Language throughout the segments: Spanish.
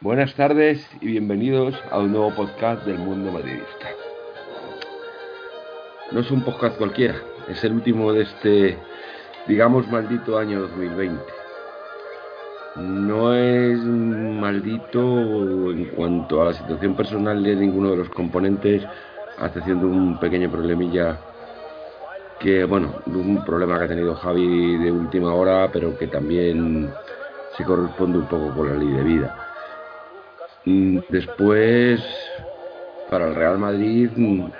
Buenas tardes y bienvenidos a un nuevo podcast del mundo madridista. No es un podcast cualquiera, es el último de este, digamos, maldito año 2020. No es maldito en cuanto a la situación personal de ninguno de los componentes, hasta haciendo un pequeño problemilla que, bueno, un problema que ha tenido Javi de última hora, pero que también se corresponde un poco con la ley de vida después, para el Real Madrid, mm,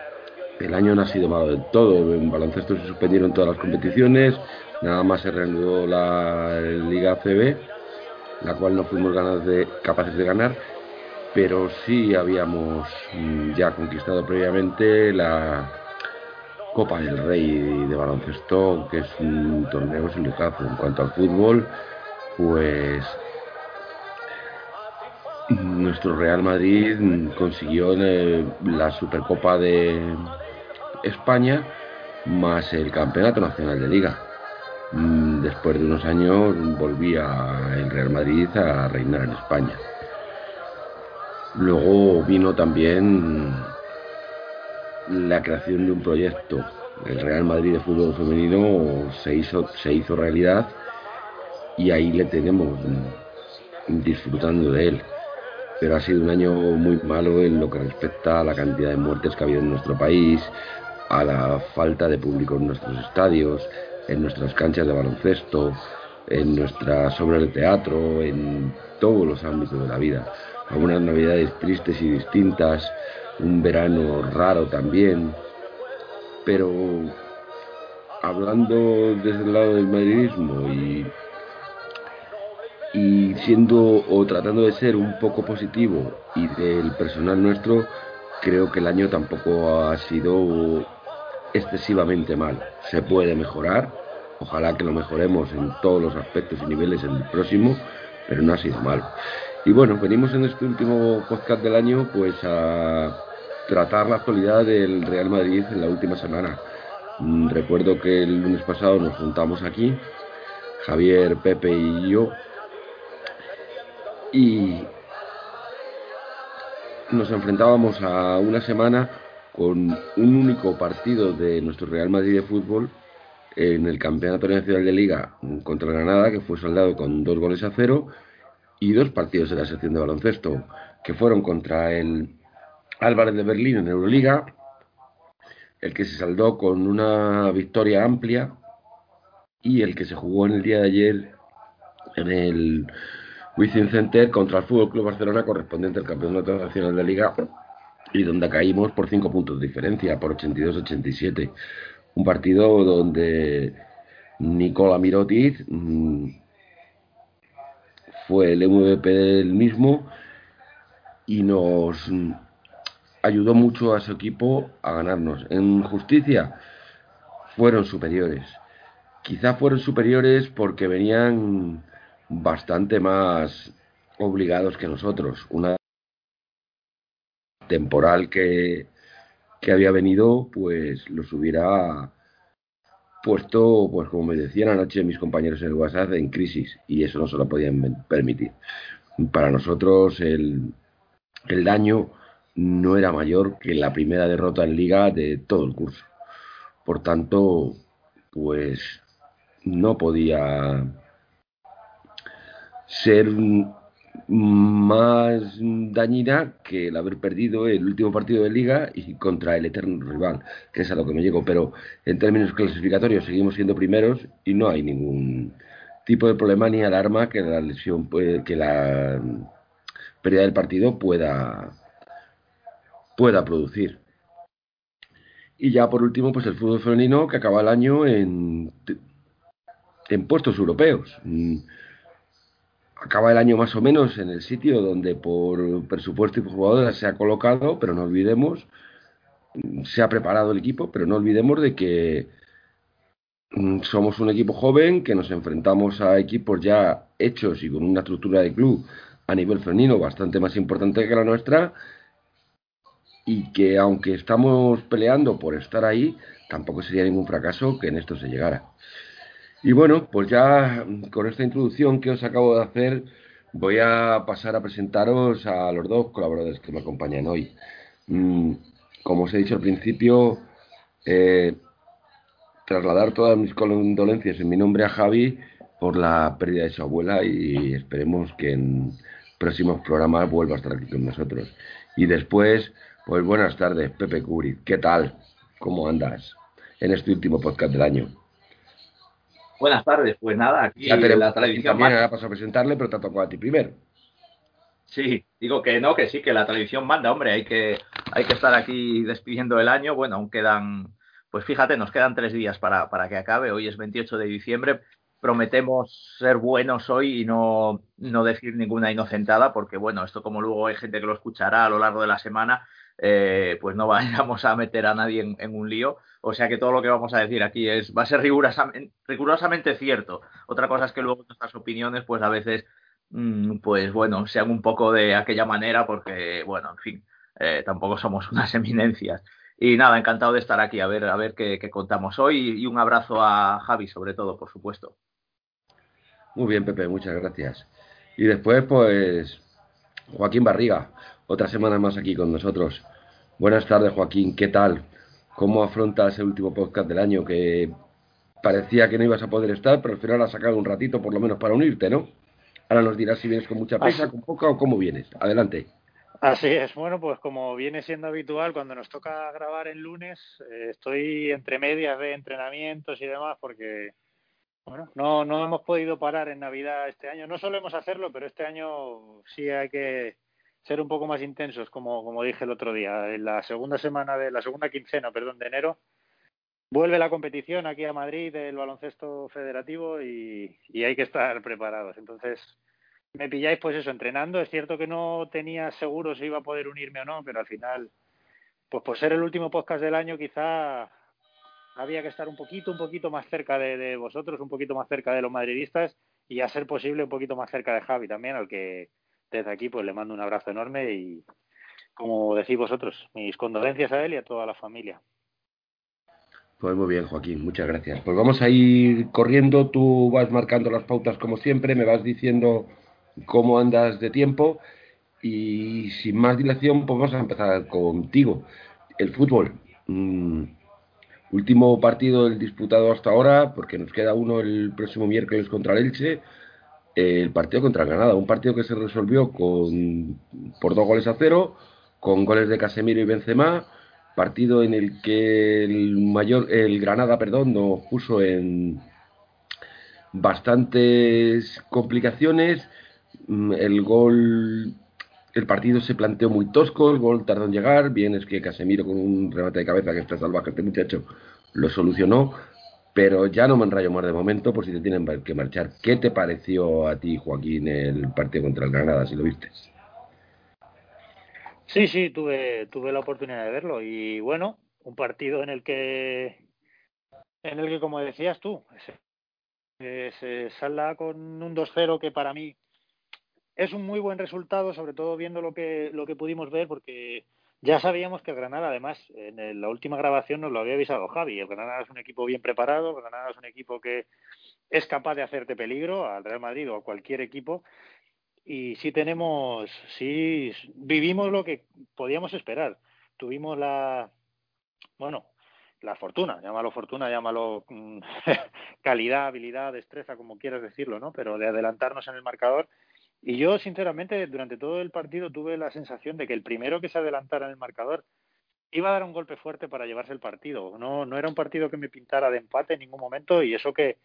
el año no ha sido malo del todo. En baloncesto se suspendieron todas las competiciones, nada más se reanudó la Liga CB, la cual no fuimos capaces de ganar, pero sí habíamos mm, ya conquistado previamente la Copa del Rey de baloncesto, que es un torneo sin. En cuanto al fútbol, pues nuestro Real Madrid consiguió eh, la Supercopa de España más el Campeonato Nacional de Liga. Mm, después de unos años volvía el Real Madrid a reinar en España. Luego vino también la creación de un proyecto. El Real Madrid de fútbol femenino se hizo, se hizo realidad y ahí le tenemos disfrutando de él pero ha sido un año muy malo en lo que respecta a la cantidad de muertes que ha habido en nuestro país, a la falta de público en nuestros estadios, en nuestras canchas de baloncesto, en nuestras obras de teatro, en todos los ámbitos de la vida. Algunas navidades tristes y distintas, un verano raro también, pero hablando desde el lado del madridismo y y siendo o tratando de ser un poco positivo y del personal nuestro, creo que el año tampoco ha sido excesivamente mal. Se puede mejorar, ojalá que lo mejoremos en todos los aspectos y niveles en el próximo, pero no ha sido mal. Y bueno, venimos en este último podcast del año pues a tratar la actualidad del Real Madrid en la última semana. Mm, recuerdo que el lunes pasado nos juntamos aquí, Javier, Pepe y yo, y nos enfrentábamos a una semana con un único partido de nuestro Real Madrid de fútbol en el Campeonato Nacional de Liga contra Granada, que fue soldado con dos goles a cero, y dos partidos de la sección de baloncesto, que fueron contra el Álvarez de Berlín en Euroliga, el que se saldó con una victoria amplia, y el que se jugó en el día de ayer en el Wizzing Center contra el Fútbol Club Barcelona correspondiente al Campeonato Nacional de Liga y donde caímos por 5 puntos de diferencia, por 82-87. Un partido donde Nicola Mirotic mm, fue el MVP del mismo y nos ayudó mucho a su equipo a ganarnos. En justicia fueron superiores. Quizá fueron superiores porque venían bastante más obligados que nosotros. Una temporal que, que había venido, pues los hubiera puesto, pues como me decían anoche mis compañeros en el WhatsApp, en crisis, y eso no se lo podían permitir. Para nosotros el, el daño no era mayor que la primera derrota en liga de todo el curso. Por tanto, pues no podía ser más dañina que el haber perdido el último partido de liga y contra el eterno rival, que es a lo que me llego. Pero en términos clasificatorios seguimos siendo primeros y no hay ningún tipo de problema ni alarma que la lesión que la pérdida del partido pueda pueda producir. Y ya por último, pues el fútbol femenino que acaba el año en, en puestos europeos acaba el año más o menos en el sitio donde por presupuesto y por jugadoras se ha colocado, pero no olvidemos, se ha preparado el equipo, pero no olvidemos de que mm, somos un equipo joven, que nos enfrentamos a equipos ya hechos y con una estructura de club a nivel femenino bastante más importante que la nuestra y que aunque estamos peleando por estar ahí, tampoco sería ningún fracaso que en esto se llegara. Y bueno, pues ya con esta introducción que os acabo de hacer, voy a pasar a presentaros a los dos colaboradores que me acompañan hoy. Mm, como os he dicho al principio, eh, trasladar todas mis condolencias en mi nombre a Javi por la pérdida de su abuela y esperemos que en próximos programas vuelva a estar aquí con nosotros. Y después, pues buenas tardes, Pepe Curi. ¿Qué tal? ¿Cómo andas en este último podcast del año? Buenas tardes, pues nada, aquí ya la televisión también ahora paso a presentarle, pero te tocado a ti primero. Sí, digo que no, que sí, que la televisión manda, hombre, hay que, hay que estar aquí despidiendo el año. Bueno, aún quedan, pues fíjate, nos quedan tres días para, para que acabe. Hoy es 28 de diciembre. Prometemos ser buenos hoy y no, no decir ninguna inocentada, porque bueno, esto como luego hay gente que lo escuchará a lo largo de la semana, eh, pues no vayamos a meter a nadie en, un lío. O sea que todo lo que vamos a decir aquí es va a ser rigurosamente, cierto. Otra cosa es que luego nuestras opiniones, pues a veces, mm, pues bueno, sean un poco de aquella manera, porque bueno, en fin, eh, tampoco somos unas eminencias. Y nada, encantado de estar aquí a ver, a ver qué contamos hoy y un abrazo a Javi, sobre todo, por supuesto. Muy bien, Pepe, muchas gracias. Y después, pues, Joaquín Barriga, otra semana más aquí con nosotros. Buenas tardes, Joaquín, ¿qué tal? ¿Cómo afrontas el último podcast del año que parecía que no ibas a poder estar, pero al final has sacado un ratito por lo menos para unirte, ¿no? Ahora nos dirás si vienes con mucha prisa, con poca o cómo vienes. Adelante. Así es, bueno, pues como viene siendo habitual, cuando nos toca grabar el lunes, eh, estoy entre medias de entrenamientos y demás, porque, bueno, no, no hemos podido parar en Navidad este año. No solemos hacerlo, pero este año sí hay que ser un poco más intensos, como, como dije el otro día. En la segunda semana de la segunda quincena, perdón, de enero, vuelve la competición aquí a Madrid del baloncesto federativo y, hay que estar preparados. Entonces, me pilláis pues eso, entrenando. Es cierto que no tenía seguro si iba a poder unirme o no, pero al final, pues por ser el último podcast del año, quizá había que estar un poquito, un poquito más cerca de, de vosotros, un poquito más cerca de los madridistas y a ser posible un poquito más cerca de Javi también, al que desde aquí pues le mando un abrazo enorme y como decís vosotros, mis condolencias a él y a toda la familia. Pues muy bien, Joaquín, muchas gracias. Pues vamos a ir corriendo, tú vas marcando las pautas como siempre, me vas diciendo cómo andas de tiempo y sin más dilación, pues vamos a empezar contigo. El fútbol. Mm, último partido disputado hasta ahora, porque nos queda uno el próximo miércoles contra el Elche el partido contra Granada, un partido que se resolvió con, por dos goles a cero, con goles de Casemiro y Benzema, partido en el que el mayor, el Granada, perdón, nos puso en bastantes complicaciones, mm, el gol, el partido se planteó muy tosco, el gol tardó en llegar, bien es que Casemiro con un remate de cabeza que está salvaje este muchacho lo solucionó, pero ya no me enrayo más de momento por si te tienen que marchar. ¿Qué te pareció a ti, Joaquín, el partido contra el Granada, si lo viste? Sí, sí, tuve, tuve la oportunidad de verlo y bueno, un partido en el que, en el que como decías tú, se, se salda con un 2-0 que para mí es un muy buen resultado, sobre todo viendo lo que, lo que pudimos ver, porque ya sabíamos que el Granada, además, en la última grabación nos lo había avisado Javi. El Granada es un equipo bien preparado, el Granada es un equipo que es capaz de hacerte peligro al Real Madrid o a cualquier equipo. Y sí tenemos, sí vivimos lo que podíamos esperar. Tuvimos la, bueno, la fortuna, llámalo fortuna, llámalo mm, calidad, habilidad, destreza, como quieras decirlo, ¿no? Pero de adelantarnos en el marcador y yo, sinceramente, durante todo el partido tuve la sensación de que el primero que se adelantara en el marcador iba a dar un golpe fuerte para llevarse el partido. No, no era un partido que me pintara de empate en ningún momento y eso que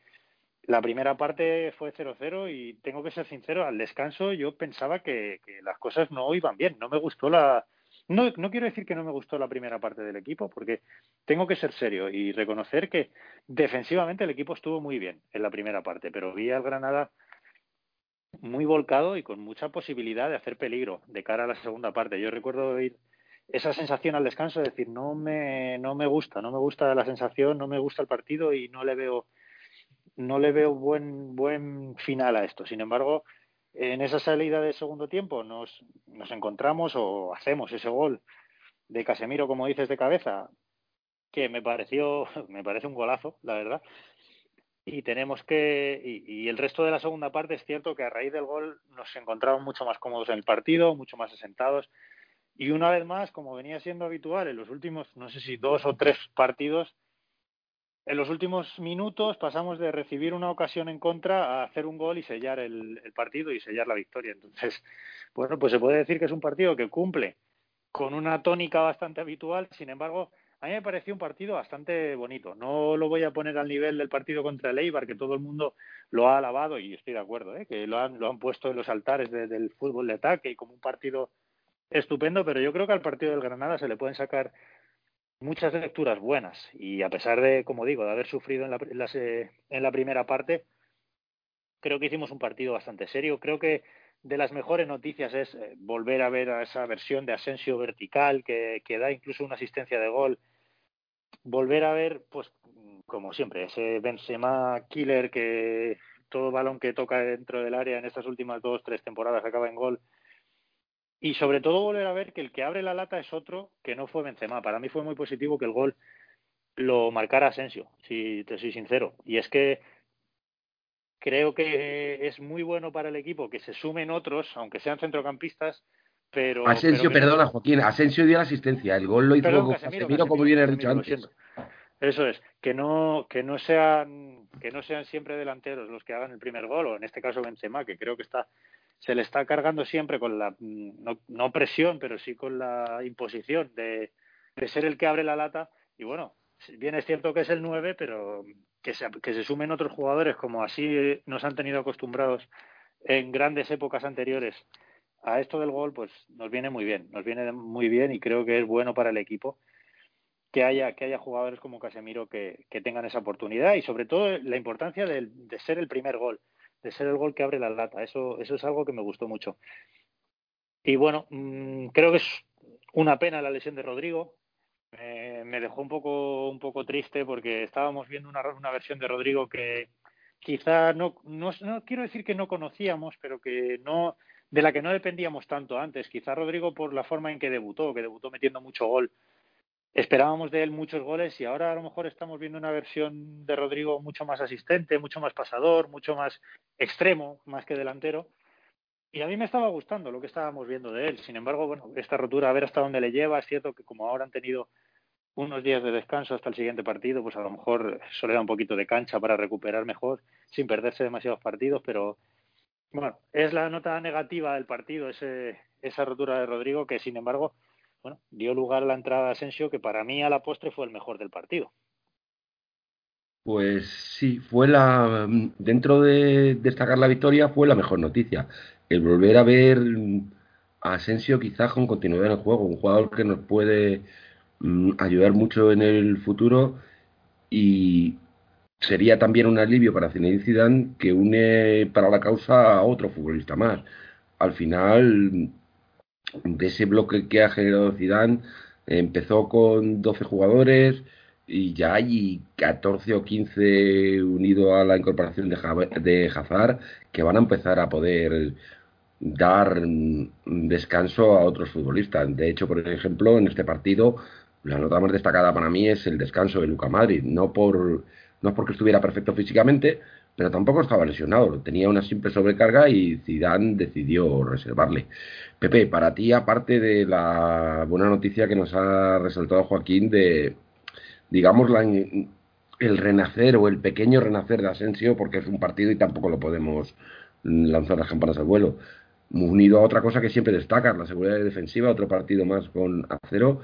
la primera parte fue 0-0 y tengo que ser sincero, al descanso yo pensaba que, que, las cosas no iban bien. No me gustó la... No, no quiero decir que no me gustó la primera parte del equipo, porque tengo que ser serio y reconocer que defensivamente el equipo estuvo muy bien en la primera parte, pero vi al Granada muy volcado y con mucha posibilidad de hacer peligro de cara a la segunda parte. Yo recuerdo oír esa sensación al descanso de decir no me no me gusta, no me gusta la sensación, no me gusta el partido y no le veo no le veo buen buen final a esto. Sin embargo, en esa salida de segundo tiempo nos, nos encontramos o hacemos ese gol de Casemiro, como dices, de cabeza, que me pareció, me parece un golazo, la verdad. Y tenemos que y, el resto de la segunda parte es cierto que a raíz del gol nos encontramos mucho más cómodos en el partido, mucho más asentados y una vez más, como venía siendo habitual en los últimos, no sé si dos o tres partidos, en los últimos minutos pasamos de recibir una ocasión en contra a hacer un gol y sellar el, el partido y sellar la victoria. Entonces, bueno, pues se puede decir que es un partido que cumple con una tónica bastante habitual, sin embargo, a mí me pareció un partido bastante bonito. No lo voy a poner al nivel del partido contra el Eibar, que todo el mundo lo ha alabado y estoy de acuerdo, ¿eh? que lo han, lo han puesto en los altares del fútbol de ataque y como un partido estupendo, pero yo creo que al partido del Granada se le pueden sacar muchas lecturas buenas y a pesar de, como digo, de haber sufrido en la, en la primera parte, creo que hicimos un partido bastante serio. Creo que de las mejores noticias es eh, volver a ver a esa versión de Asensio vertical que, que da incluso una asistencia de gol volver a ver, pues, como siempre, ese Benzema killer que todo balón que toca dentro del área en estas últimas dos, tres temporadas acaba en gol. Y sobre todo volver a ver que el que abre la lata es otro que no fue Benzema. Para mí fue muy positivo que el gol lo marcara Asensio, si te soy sincero. Y es que creo que es muy bueno para el equipo que se sumen otros, aunque sean centrocampistas, pero, Asensio, perdona, Joaquín. Asensio dio la asistencia. El gol lo hizo Casemiro, como bien dicho antes. Eso es, que no, que no sean, que no sean siempre delanteros los que hagan el primer gol, o en este caso Benzema, que creo que está, se le está cargando siempre con la, no, no presión, pero sí con la imposición de, de ser el que abre la lata. Y bueno, bien es cierto que es el 9, pero que se, que se sumen otros jugadores, como así nos han tenido acostumbrados en grandes épocas anteriores a esto del gol, pues nos viene muy bien, nos viene muy bien y creo que es bueno para el equipo que haya, que haya jugadores como Casemiro que, que tengan esa oportunidad y sobre todo la importancia de, de, ser el primer gol, de ser el gol que abre la lata. Eso, eso es algo que me gustó mucho. Y bueno, mmm, creo que es una pena la lesión de Rodrigo. Eh, me dejó un poco, un poco triste porque estábamos viendo una, una versión de Rodrigo que quizá no, no, no quiero decir que no conocíamos, pero que no, de la que no dependíamos tanto antes. Quizá Rodrigo por la forma en que debutó, que debutó metiendo mucho gol. Esperábamos de él muchos goles y ahora a lo mejor estamos viendo una versión de Rodrigo mucho más asistente, mucho más pasador, mucho más extremo, más que delantero. Y a mí me estaba gustando lo que estábamos viendo de él. Sin embargo, bueno, esta rotura, a ver hasta dónde le lleva. Es cierto que como ahora han tenido unos días de descanso hasta el siguiente partido, pues a lo mejor eso le da un poquito de cancha para recuperar mejor, sin perderse demasiados partidos, pero bueno, es la nota negativa del partido, ese, esa rotura de Rodrigo, que sin embargo, bueno, dio lugar a la entrada de Asensio, que para mí a la postre fue el mejor del partido. Pues sí, fue la. Dentro de destacar la victoria, fue la mejor noticia. El volver a ver a Asensio quizás con continuidad en el juego, un jugador que nos puede mm, ayudar mucho en el futuro y sería también un alivio para Zinedine Zidane que une para la causa a otro futbolista más. Al final, de ese bloque que ha generado Zidane, empezó con 12 jugadores y ya hay 14 o 15 unidos a la incorporación de, de Hazard que van a empezar a poder dar descanso a otros futbolistas. De hecho, por ejemplo, en este partido, la nota más destacada para mí es el descanso de Luca Madrid, no por no es porque estuviera perfecto físicamente, pero tampoco estaba lesionado. Tenía una simple sobrecarga y Zidane decidió reservarle. Pepe, para ti, aparte de la buena noticia que nos ha resaltado Joaquín de, digamos, la, el renacer o el pequeño renacer de Asensio, porque es un partido y tampoco lo podemos lanzar las campanas al vuelo. Unido a otra cosa que siempre destacas, la seguridad defensiva, otro partido más con acero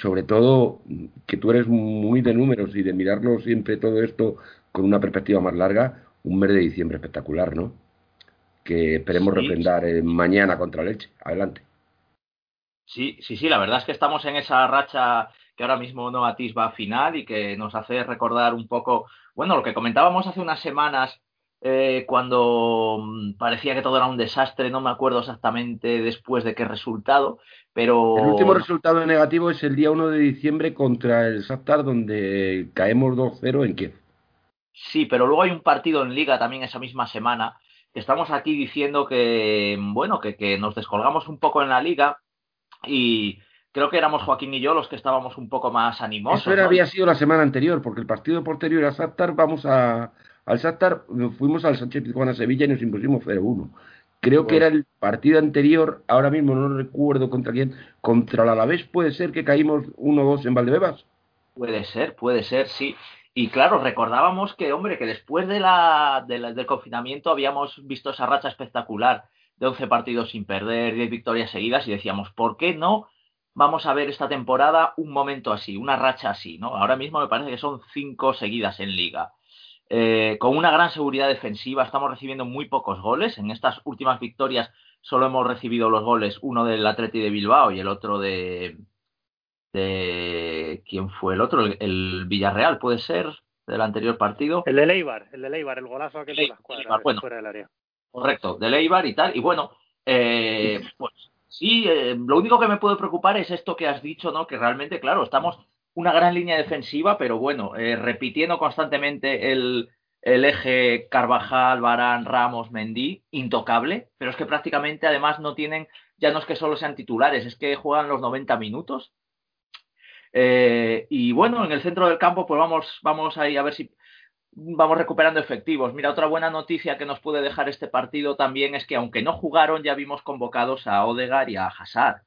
sobre todo que tú eres muy de números y de mirarlo siempre todo esto con una perspectiva más larga, un mes de diciembre espectacular, ¿no? Que esperemos reprendar mañana contra Leche. Adelante. Sí, sí, sí, la verdad es que estamos en esa racha que ahora mismo no atisba final y que nos hace recordar un poco, bueno, lo que comentábamos hace unas semanas eh, cuando mm, parecía que todo era un desastre, no me acuerdo exactamente después de qué resultado, pero... El último resultado negativo es el día 1 de diciembre contra el Shakhtar, donde caemos 2-0 en Kiev. Sí, pero luego hay un partido en Liga también esa misma semana, que estamos aquí diciendo que, bueno, que, que nos descolgamos un poco en la Liga y creo que éramos Joaquín y yo los que estábamos un poco más animosos. Eso era, había sido la semana anterior, porque el partido posterior a Shakhtar vamos a, al Shakhtar, fuimos al Sánchez Pizjuán a Sevilla y nos impusimos 0-1. Creo que era el partido anterior, ahora mismo no recuerdo contra quién, contra el Alavés puede ser que caímos 1-2 en Valdebebas. Puede ser, puede ser, sí. Y claro, recordábamos que, hombre, que después de la, del confinamiento habíamos visto esa racha espectacular de 11 partidos sin perder, 10 victorias seguidas y decíamos, ¿por qué no vamos a ver esta temporada un momento así, una racha así? ¿no? Ahora mismo me parece que son 5 seguidas en liga. Eh, con una gran seguridad defensiva, estamos recibiendo muy pocos goles. En estas últimas victorias solo hemos recibido los goles, uno del Atleti de Bilbao y el otro de, de quién fue el otro, el, Villarreal, puede ser del anterior partido. El de Leibar, el de Leibar, el golazo aquel de la escuadra, bueno, fuera del área. Correcto, de Leibar y tal. Y bueno, eh, pues sí, eh, lo único que me puede preocupar es esto que has dicho, ¿no? Que realmente, claro, estamos una gran línea defensiva, pero bueno, eh, repitiendo constantemente el, el eje Carvajal, Barán, Ramos, Mendy, intocable, pero es que prácticamente además no tienen, ya no es que solo sean titulares, es que juegan los 90 minutos eh, y bueno, en el centro del campo, pues vamos, vamos ahí a ver si vamos recuperando efectivos. Mira, otra buena noticia que nos puede dejar este partido también es que aunque no jugaron, ya vimos convocados a Odegar y a Hazard.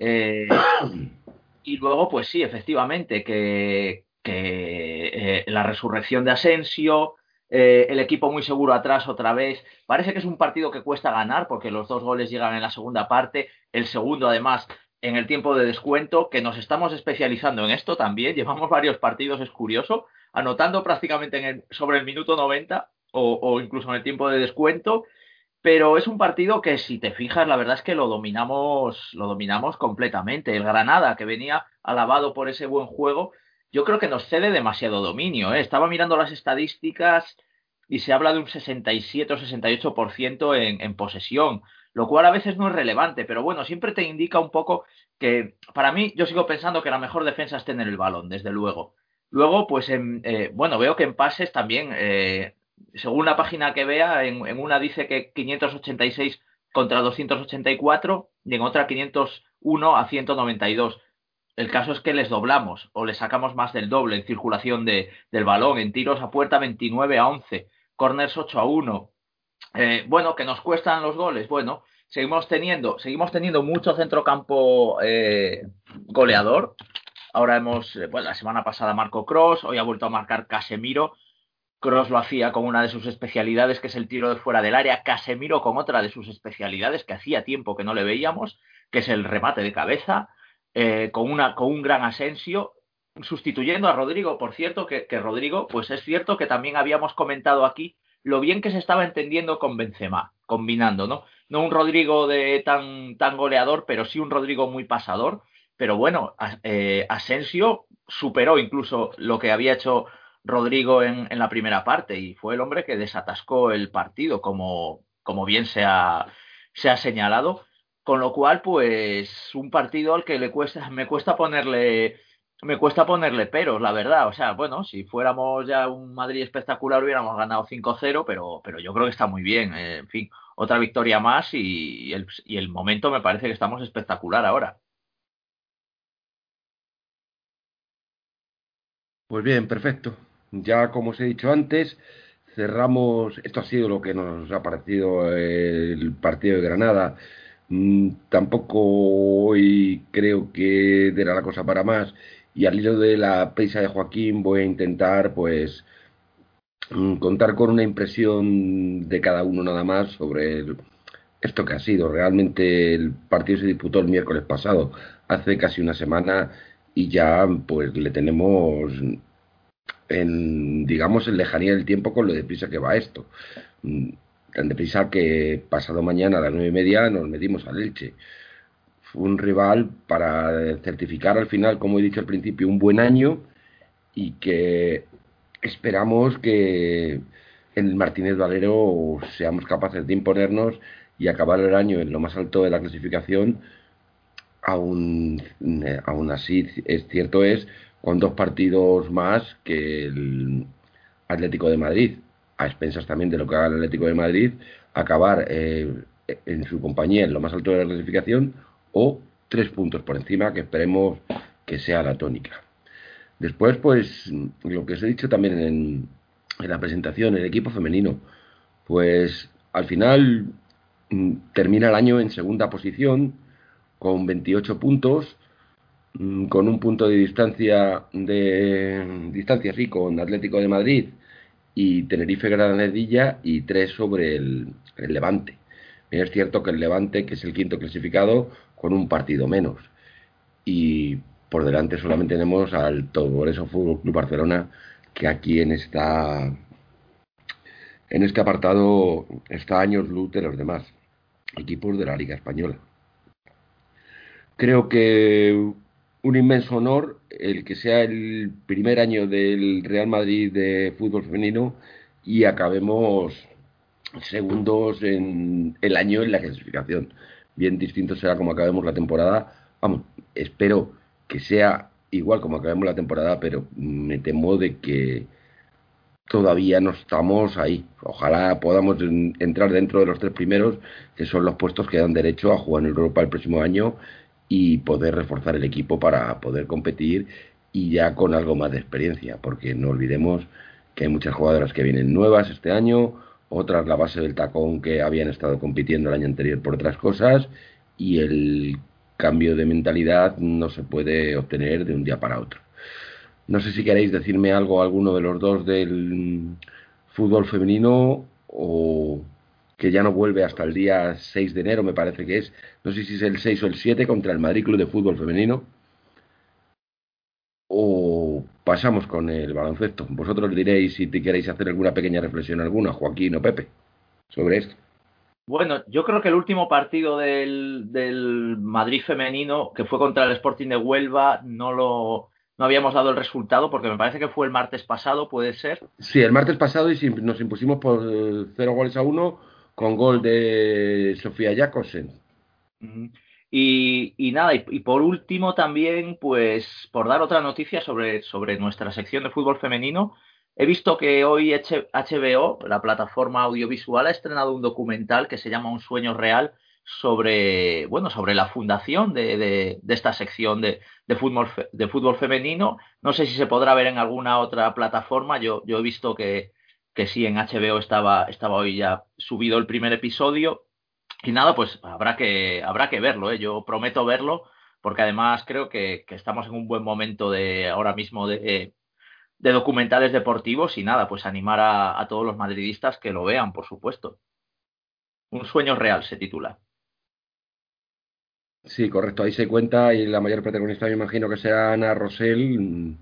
Eh, y luego, pues sí, efectivamente, que, que eh, la resurrección de Asensio, el equipo muy seguro atrás otra vez. Parece que es un partido que cuesta ganar porque los dos goles llegan en la segunda parte. El segundo, además, en el tiempo de descuento, que nos estamos especializando en esto también. Llevamos varios partidos, es curioso, anotando prácticamente sobre el minuto 90 o, incluso en el tiempo de descuento. Pero es un partido que, si te fijas, la verdad es que lo dominamos, lo dominamos completamente. El Granada, que venía alabado por ese buen juego, yo creo que nos cede demasiado dominio. ¿eh? Estaba mirando las estadísticas y se habla de un 67 o 68% en, en posesión lo cual a veces no es relevante, pero bueno, siempre te indica un poco que para mí yo sigo pensando que la mejor defensa es tener el balón, desde luego. Luego, pues, eh, bueno, veo que en pases también, eh, según la página que vea, en, una dice que 586 contra 284 y en otra 501 a 192. El caso es que les doblamos o les sacamos más del doble en circulación de, del balón, en tiros a puerta 29 a 11, corners 8 a 1, eh, bueno, que nos cuestan los goles. Bueno, seguimos teniendo, seguimos teniendo mucho centrocampo eh, goleador. Ahora hemos, eh, bueno, la semana pasada marcó Cross, hoy ha vuelto a marcar Casemiro. Cross lo hacía con una de sus especialidades, que es el tiro de fuera del área. Casemiro con otra de sus especialidades, que hacía tiempo que no le veíamos, que es el remate de cabeza, con, una, con un gran Asensio, sustituyendo a Rodrigo. Por cierto, que, que Rodrigo, pues es cierto que también habíamos comentado aquí lo bien que se estaba entendiendo con Benzema, combinando, ¿no? No un Rodrigo de tan, tan goleador, pero sí un Rodrigo muy pasador. Pero bueno, eh, Asensio superó incluso lo que había hecho Rodrigo en, en, la primera parte y fue el hombre que desatascó el partido, como, como bien se ha, se ha señalado. Con lo cual, pues, un partido al que le cuesta, me cuesta ponerle me cuesta ponerle peros, la verdad. O sea, bueno, si fuéramos ya un Madrid espectacular hubiéramos ganado 5-0, pero, pero yo creo que está muy bien. Eh, en fin, otra victoria más y el, y el momento me parece que estamos espectacular ahora. Pues bien, perfecto. Ya como os he dicho antes, cerramos. Esto ha sido lo que nos ha parecido el partido de Granada. Mm, tampoco hoy creo que diera la cosa para más y al hilo de la prisa de Joaquín voy a intentar pues mm, contar con una impresión de cada uno nada más sobre esto que ha sido. Realmente el partido se disputó el miércoles pasado, hace casi una semana y ya pues le tenemos en digamos en lejanía del tiempo con lo deprisa que va esto. Mm, tan deprisa que pasado mañana a las nueve y media nos metimos al Elche un rival para certificar al final, como he dicho al principio, un buen año y que esperamos que en el Martínez Valero seamos capaces de imponernos y acabar el año en lo más alto de la clasificación. Aún, aún así, es cierto es con dos partidos más que el Atlético de Madrid, a expensas también de lo que haga el Atlético de Madrid, acabar eh, en su compañía en lo más alto de la clasificación o tres puntos por encima, que esperemos que sea la tónica. Después, pues, lo que os he dicho también en, en la presentación, el equipo femenino, pues al final mm, termina el año en segunda posición con 28 puntos, con un punto de distancia de distancia sí con Atlético de Madrid y Tenerife Granadilla y tres sobre el, Levante. Es cierto que el Levante, que es el quinto clasificado, con un partido menos. Y por delante solamente tenemos al eso Fútbol Club Barcelona, que aquí en esta en este apartado está años luz de los demás equipos de la Liga Española. Creo que un inmenso honor el que sea el primer año del Real Madrid de fútbol femenino y acabemos segundos en el año en la clasificación. Bien distinto será como acabemos la temporada. Vamos, espero que sea igual como acabemos la temporada, pero me temo de que todavía no estamos ahí. Ojalá podamos entrar dentro de los tres primeros, que son los puestos que dan derecho a jugar en Europa el próximo año y poder reforzar el equipo para poder competir y ya con algo más de experiencia, porque no olvidemos que hay muchas jugadoras que vienen nuevas este año, otras la base del tacón que habían estado compitiendo el año anterior por otras cosas y el cambio de mentalidad no se puede obtener de un día para otro. No sé si queréis decirme algo alguno de los dos del fútbol femenino o que ya no vuelve hasta el día 6 de enero, me parece que es. No sé si es el 6 o el 7 contra el Madrid Club de Fútbol Femenino. O pasamos con el baloncesto. Vosotros diréis si te queréis hacer alguna pequeña reflexión alguna, Joaquín o Pepe, sobre esto. Bueno, yo creo que el último partido del, del Madrid femenino, que fue contra el Sporting de Huelva, no lo, no habíamos dado el resultado porque me parece que fue el martes pasado, puede ser. Sí, el martes pasado y nos impusimos por cero goles a uno con gol de Sofía Jacobsen. Y, nada, y, por último también, pues por dar otra noticia sobre, sobre nuestra sección de fútbol femenino, he visto que hoy HBO, la plataforma audiovisual, ha estrenado un documental que se llama Un sueño real sobre, bueno, sobre la fundación de, de, esta sección de, de, fútbol, de fútbol femenino. No sé si se podrá ver en alguna otra plataforma. Yo, yo he visto que, que sí, en HBO estaba, estaba hoy ya subido el primer episodio. Y nada, pues habrá que, habrá que verlo. ¿eh? Yo prometo verlo porque además creo que, que, estamos en un buen momento de ahora mismo de, de documentales deportivos y nada, pues animar a, a todos los madridistas que lo vean, por supuesto. Un sueño real se titula. Sí, correcto. Ahí se cuenta y la mayor protagonista me imagino que será Ana Rosell,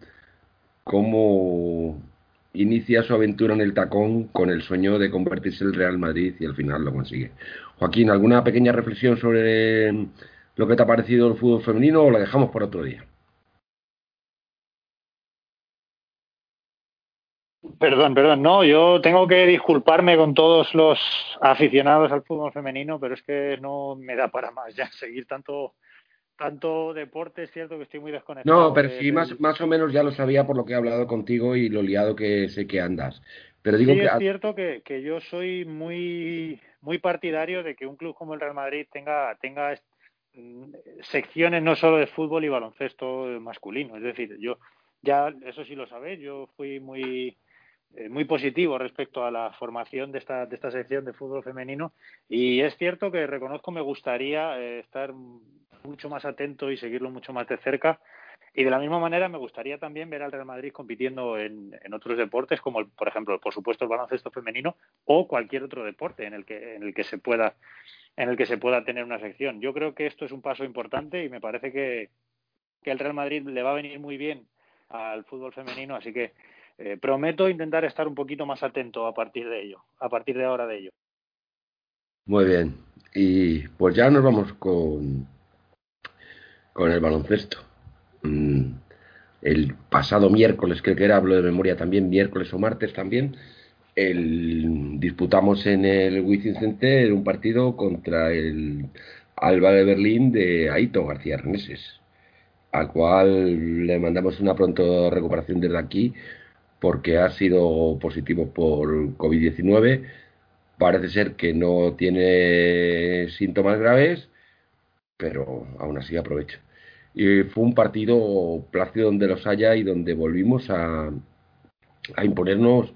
cómo inicia su aventura en el tacón con el sueño de convertirse en el Real Madrid y al final lo consigue. Joaquín, ¿alguna pequeña reflexión sobre lo que te ha parecido el fútbol femenino o la dejamos por otro día? Perdón, perdón, no, yo tengo que disculparme con todos los aficionados al fútbol femenino, pero es que no me da para más ya seguir tanto tanto deporte, es cierto que estoy muy desconectado. No, pero sí, más, más o menos ya lo sabía por lo que he hablado contigo y lo liado que sé que andas. Pero digo sí, que... es cierto que, que, yo soy muy, muy partidario de que un club como el Real Madrid tenga, tenga mm, secciones no solo de fútbol y baloncesto masculino. Es decir, yo ya, eso sí lo sabéis, yo fui muy eh, muy positivo respecto a la formación de esta, de esta sección de fútbol femenino. Y es cierto que reconozco me gustaría eh, estar mucho más atento y seguirlo mucho más de cerca. Y de la misma manera me gustaría también ver al Real Madrid compitiendo en, en otros deportes como por ejemplo por supuesto el baloncesto femenino o cualquier otro deporte en el que en el que se pueda en el que se pueda tener una sección. Yo creo que esto es un paso importante y me parece que, que el Real Madrid le va a venir muy bien al fútbol femenino así que eh, prometo intentar estar un poquito más atento a partir de ello, a partir de ahora de ello. Muy bien. Y pues ya nos vamos con, con el baloncesto. Mm, el pasado miércoles, creo que era, hablo de memoria también, miércoles o martes también, el, disputamos en el Wizzing Center un partido contra el Alba de Berlín de Aito García Reneses, al cual le mandamos una pronto recuperación desde aquí porque ha sido positivo por COVID-19. Parece ser que no tiene síntomas graves, pero aún así aprovecho. Y fue un partido plácido donde los haya y donde volvimos a, a imponernos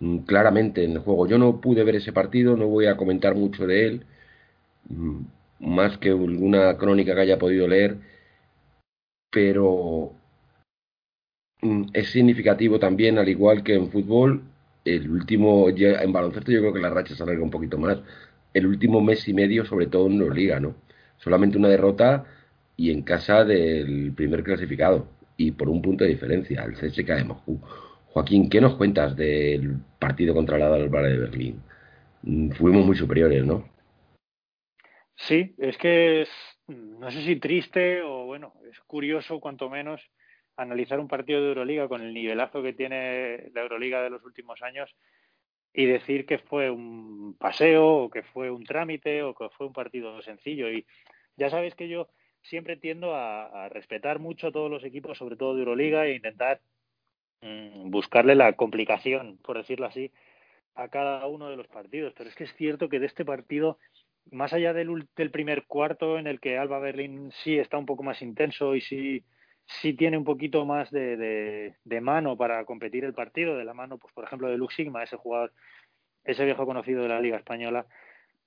mm, claramente en el juego. Yo no pude ver ese partido, no voy a comentar mucho de él, mm, más que alguna crónica que haya podido leer, pero es significativo también, al igual que en fútbol, el último, en baloncesto yo creo que la racha se alarga un poquito más, el último mes y medio, sobre todo en Euroliga, ¿no? Solamente una derrota y en casa del primer clasificado y por un punto de diferencia, el CSK de Moscú. Joaquín, ¿qué nos cuentas del partido contra la Alvara de Berlín? Mm, fuimos muy superiores, ¿no? Sí, es que es, no sé si triste o bueno, es curioso cuanto menos analizar un partido de Euroliga con el nivelazo que tiene la Euroliga de los últimos años y decir que fue un paseo o que fue un trámite o que fue un partido sencillo. Y ya sabéis que yo siempre tiendo a, respetar mucho todos los equipos, sobre todo de Euroliga, e intentar mm, buscarle la complicación, por decirlo así, a cada uno de los partidos. Pero es que es cierto que de este partido, más allá del, del primer cuarto en el que Alba Berlín sí está un poco más intenso y sí, sí tiene un poquito más de, de, mano para competir el partido, de la mano, pues por ejemplo, de Lux Sigma, ese jugador, ese viejo conocido de la Liga Española,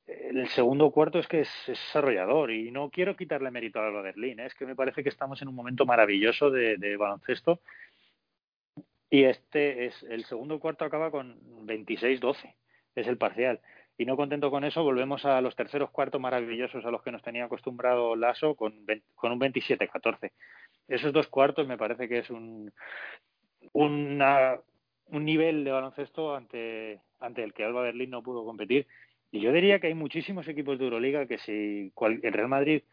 el segundo cuarto es que es, desarrollador y no quiero quitarle mérito a Alba Berlín, ¿eh? es que me parece que estamos en un momento maravilloso de, baloncesto y este es el segundo cuarto acaba con 26-12, es el parcial. Y no contento con eso, volvemos a los terceros cuartos maravillosos a los que nos tenía acostumbrado Lasso con, con un 27-14. Esos dos cuartos me parece que es un, una, un nivel de baloncesto ante, ante el que Alba Berlín no pudo competir y yo diría que hay muchísimos equipos de Euroliga que si el Real Madrid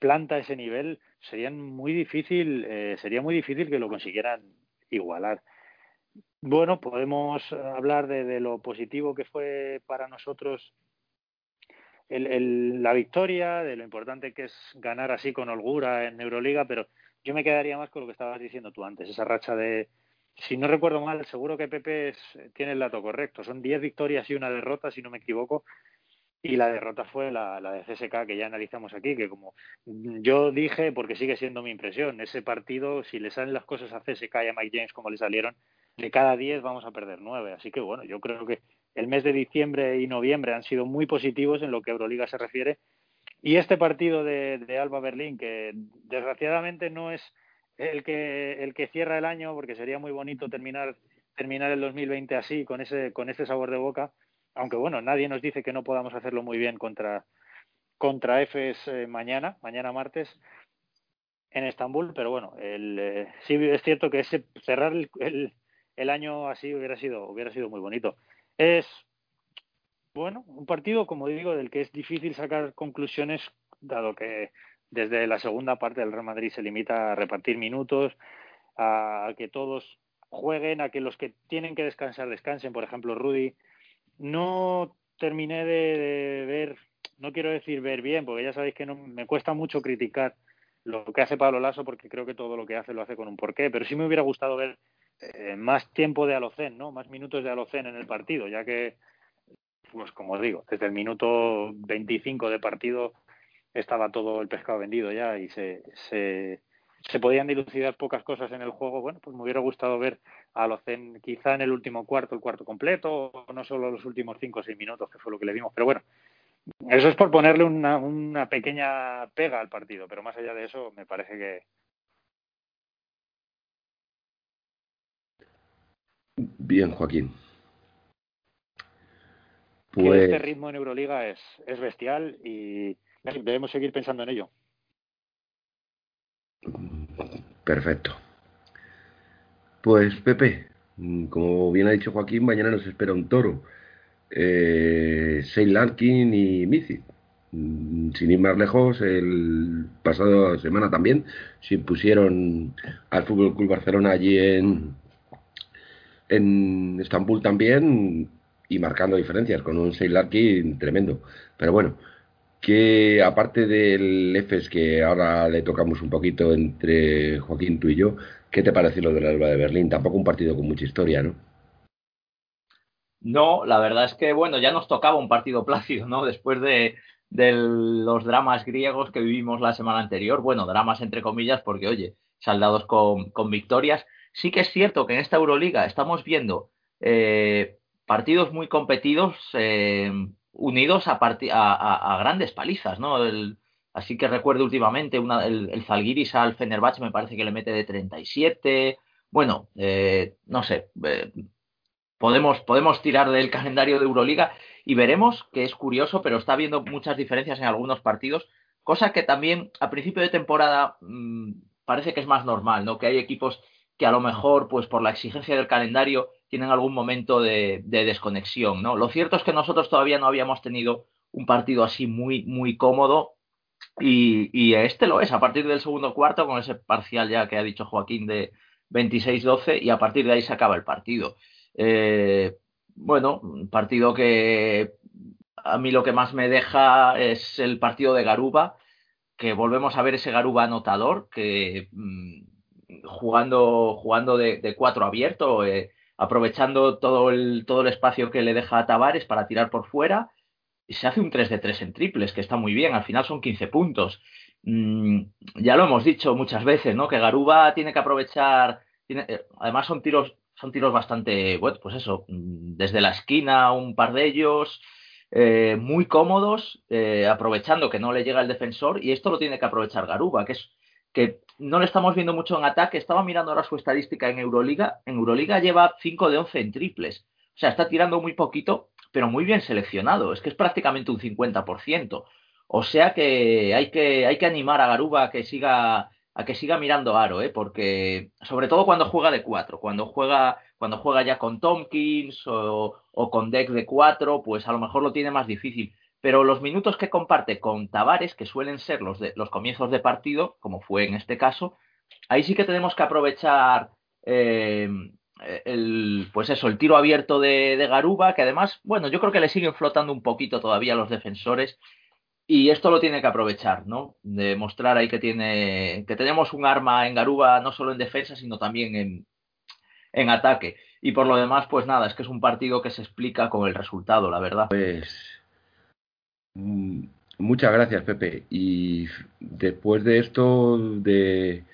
planta ese nivel, serían muy difícil, eh, sería muy difícil que lo consiguieran igualar. Bueno, podemos hablar de, lo positivo que fue para nosotros la victoria, de lo importante que es ganar así con holgura en Euroliga, pero yo me quedaría más con lo que estabas diciendo tú antes, esa racha de, si no recuerdo mal, seguro que Pepe tiene el dato correcto. Son 10 victorias y una derrota, si no me equivoco. Y la derrota fue la, la, de CSK, que ya analizamos aquí, que como yo dije, porque sigue siendo mi impresión, ese partido, si le salen las cosas a CSK y a Mike James como le salieron, de cada 10 vamos a perder 9. Así que bueno, yo creo que el mes de diciembre y noviembre han sido muy positivos en lo que Euroliga se refiere. Y este partido de, de Alba Berlín, que desgraciadamente no es el que, el que cierra el año, porque sería muy bonito terminar, terminar el 2020 así, con ese, con ese sabor de boca. Aunque bueno, nadie nos dice que no podamos hacerlo muy bien contra, contra EFES eh, mañana, mañana martes, en Estambul, pero bueno, el, eh, sí es cierto que ese cerrar el, el, año así hubiera sido, hubiera sido muy bonito. Es bueno, un partido, como digo, del que es difícil sacar conclusiones, dado que desde la segunda parte del Real Madrid se limita a repartir minutos, a que todos jueguen, a que los que tienen que descansar descansen. Por ejemplo, Rudy, no terminé de, ver, no quiero decir ver bien, porque ya sabéis que no, me cuesta mucho criticar lo que hace Pablo Lasso, porque creo que todo lo que hace lo hace con un porqué, pero sí me hubiera gustado ver eh, más tiempo de Alocen, ¿no? Más minutos de Alocen en el partido, ya que, pues como digo, desde el minuto 25 de partido estaba todo el pescado vendido ya y se, se, se podían dilucidar pocas cosas en el juego, bueno, pues me hubiera gustado ver a Locen quizá en el último cuarto, el cuarto completo, o no solo los últimos cinco o seis minutos, que fue lo que le vimos. Pero bueno, eso es por ponerle una, una pequeña pega al partido, pero más allá de eso, me parece que. Bien, Joaquín. Pues... este ritmo en Euroliga es, es bestial y debemos seguir pensando en ello. Perfecto. Pues Pepe, como bien ha dicho Joaquín, mañana nos espera un toro. Eh, Larkin y Mici. Sin ir más lejos, el pasado semana también se impusieron al Fútbol Club Barcelona allí en, en Estambul también y marcando diferencias con un Seil Larkin tremendo. Pero bueno, que aparte del EFES que ahora le tocamos un poquito entre Joaquín, tú y yo, ¿qué te parece lo del Alba de Berlín? Tampoco un partido con mucha historia, ¿no? No, la verdad es que, bueno, ya nos tocaba un partido plácido, ¿no? Después de, los dramas griegos que vivimos la semana anterior. Bueno, dramas entre comillas, porque, oye, saldados con, con victorias. Sí que es cierto que en esta Euroliga estamos viendo eh, partidos muy competidos, eh, unidos a, a, grandes palizas, ¿no? así que recuerdo últimamente el, el Zalgiris al Fenerbahce me parece que le mete de 37. Bueno, eh, no sé, eh, podemos, podemos tirar del calendario de Euroliga y veremos que es curioso, pero está habiendo muchas diferencias en algunos partidos, cosa que también a principio de temporada mmm, parece que es más normal, ¿no? Que hay equipos que a lo mejor, pues por la exigencia del calendario, tienen algún momento de, de desconexión, ¿no? Lo cierto es que nosotros todavía no habíamos tenido un partido así muy, muy cómodo y, este lo es a partir del segundo cuarto con ese parcial ya que ha dicho Joaquín de 26-12 y a partir de ahí se acaba el partido. Eh, bueno, un partido que a mí lo que más me deja es el partido de Garuba, que volvemos a ver ese Garuba anotador, que mmm, jugando, jugando de, de cuatro abierto, eh, aprovechando todo el, todo el espacio que le deja a Tavares para tirar por fuera, y se hace un 3 de 3 en triples, que está muy bien, al final son 15 puntos. Mm, ya lo hemos dicho muchas veces, ¿no? Que Garuba tiene que aprovechar, tiene, eh, además son tiros son tiros bastante, bueno, pues eso, mm, desde la esquina un par de ellos, eh, muy cómodos, eh, aprovechando que no le llega el defensor, y esto lo tiene que aprovechar Garuba, que es que no le estamos viendo mucho en ataque. Estaba mirando ahora su estadística en Euroliga. En Euroliga lleva 5 de 11 en triples. O sea, está tirando muy poquito, pero muy bien seleccionado. Es que es prácticamente un 50%. O sea que hay que, hay que animar a Garuba a que siga a que siga mirando aro, ¿eh? porque sobre todo cuando juega de cuatro, cuando juega, cuando juega ya con Tompkins o, o con deck de cuatro, pues a lo mejor lo tiene más difícil. Pero los minutos que comparte con Tavares, que suelen ser los de los comienzos de partido, como fue en este caso, ahí sí que tenemos que aprovechar eh, el, pues eso, el tiro abierto de, Garuba, que además, bueno, yo creo que le siguen flotando un poquito todavía los defensores y esto lo tiene que aprovechar, ¿no? De mostrar ahí que tiene, que tenemos un arma en Garuba no solo en defensa, sino también en, en ataque. Y por lo demás, pues nada, es que es un partido que se explica con el resultado, la verdad. Pues muchas gracias, Pepe. Y después de esto, de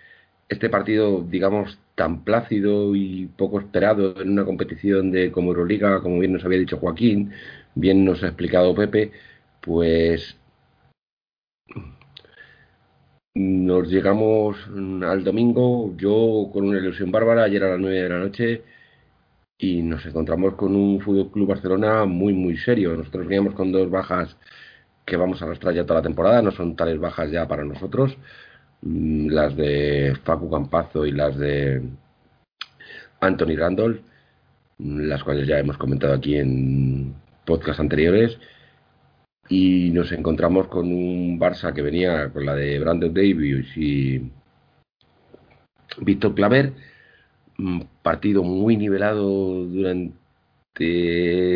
este partido, digamos, tan plácido y poco esperado en una competición de como Euroliga, como bien nos había dicho Joaquín, bien nos ha explicado Pepe, pues nos llegamos al domingo, yo con una ilusión bárbara, ayer a las 9 de la noche, y nos encontramos con un Fútbol Club Barcelona muy, muy serio. Nosotros veníamos con dos bajas que vamos a arrastrar ya toda la temporada, no son tales bajas ya para nosotros, mm, las de Facu Campazo y las de Anthony Randolph, las cuales ya hemos comentado aquí en podcast anteriores. Y nos encontramos con un Barça que venía con la de Brandon Davis y Víctor Claver, un partido muy nivelado durante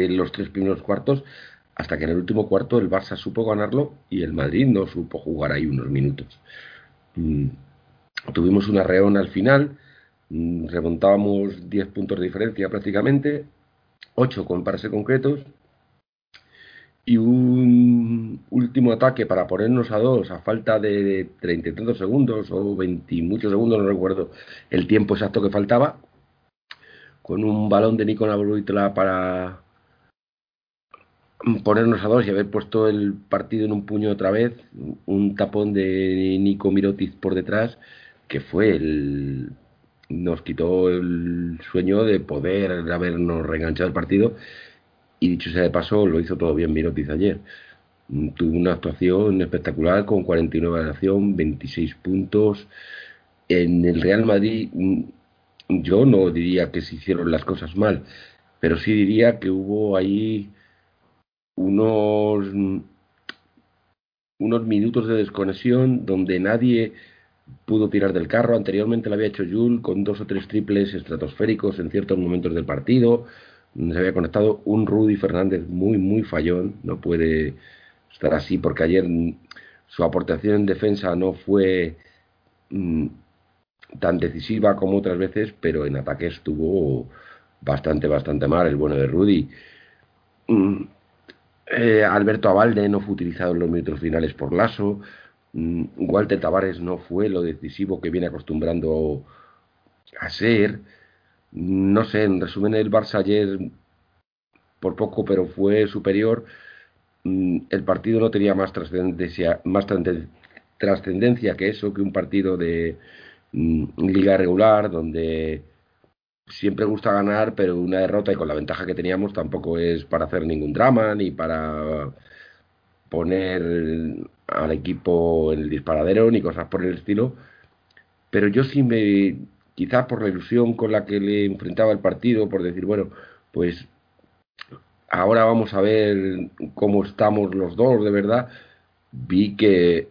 los tres primeros cuartos, hasta que en el último cuarto el Barça supo ganarlo y el Madrid no supo jugar ahí unos minutos. Mm, tuvimos una reón al final, mm, remontábamos 10 puntos de diferencia prácticamente, 8 con pares concretos, y un último ataque para ponernos a dos a falta de treinta y tantos segundos o 20 muchos segundos, no recuerdo el tiempo exacto que faltaba, con un balón de Nicola Bruitla para ponernos a dos y haber puesto el partido en un puño otra vez, un tapón de Nico Mirotic por detrás, que fue el nos quitó el sueño de poder habernos reenganchado el partido y dicho sea de paso, lo hizo todo bien Mirotic ayer. Tuvo una actuación espectacular con 49 de acción, 26 puntos. En el Real Madrid, yo no diría que se hicieron las cosas mal, pero sí diría que hubo ahí unos, mm, unos minutos de desconexión donde nadie pudo tirar del carro. Anteriormente lo había hecho Jules con dos o tres triples estratosféricos en ciertos momentos del partido se había conectado un Rudy Fernández muy, muy fallón. No puede estar así porque ayer su aportación en defensa no fue mmm, tan decisiva como otras veces, pero en ataque estuvo bastante, bastante mal el bueno de Rudy. Mm, eh, Alberto Avalde no fue utilizado en los minutos finales por Lasso. Mm, Walter Tavares no fue lo decisivo que viene acostumbrando a ser no sé, en resumen, el Barça ayer por poco, pero fue superior. Mm, el partido no tenía más trascendencia, más trascendencia que eso, que un partido de mm, liga regular, donde siempre gusta ganar, pero una derrota y con la ventaja que teníamos tampoco es para hacer ningún drama ni para poner al equipo en el disparadero ni cosas por el estilo. Pero yo sí me, quizás por la ilusión con la que le enfrentaba el partido, por decir, bueno, pues ahora vamos a ver cómo estamos los dos de verdad, vi que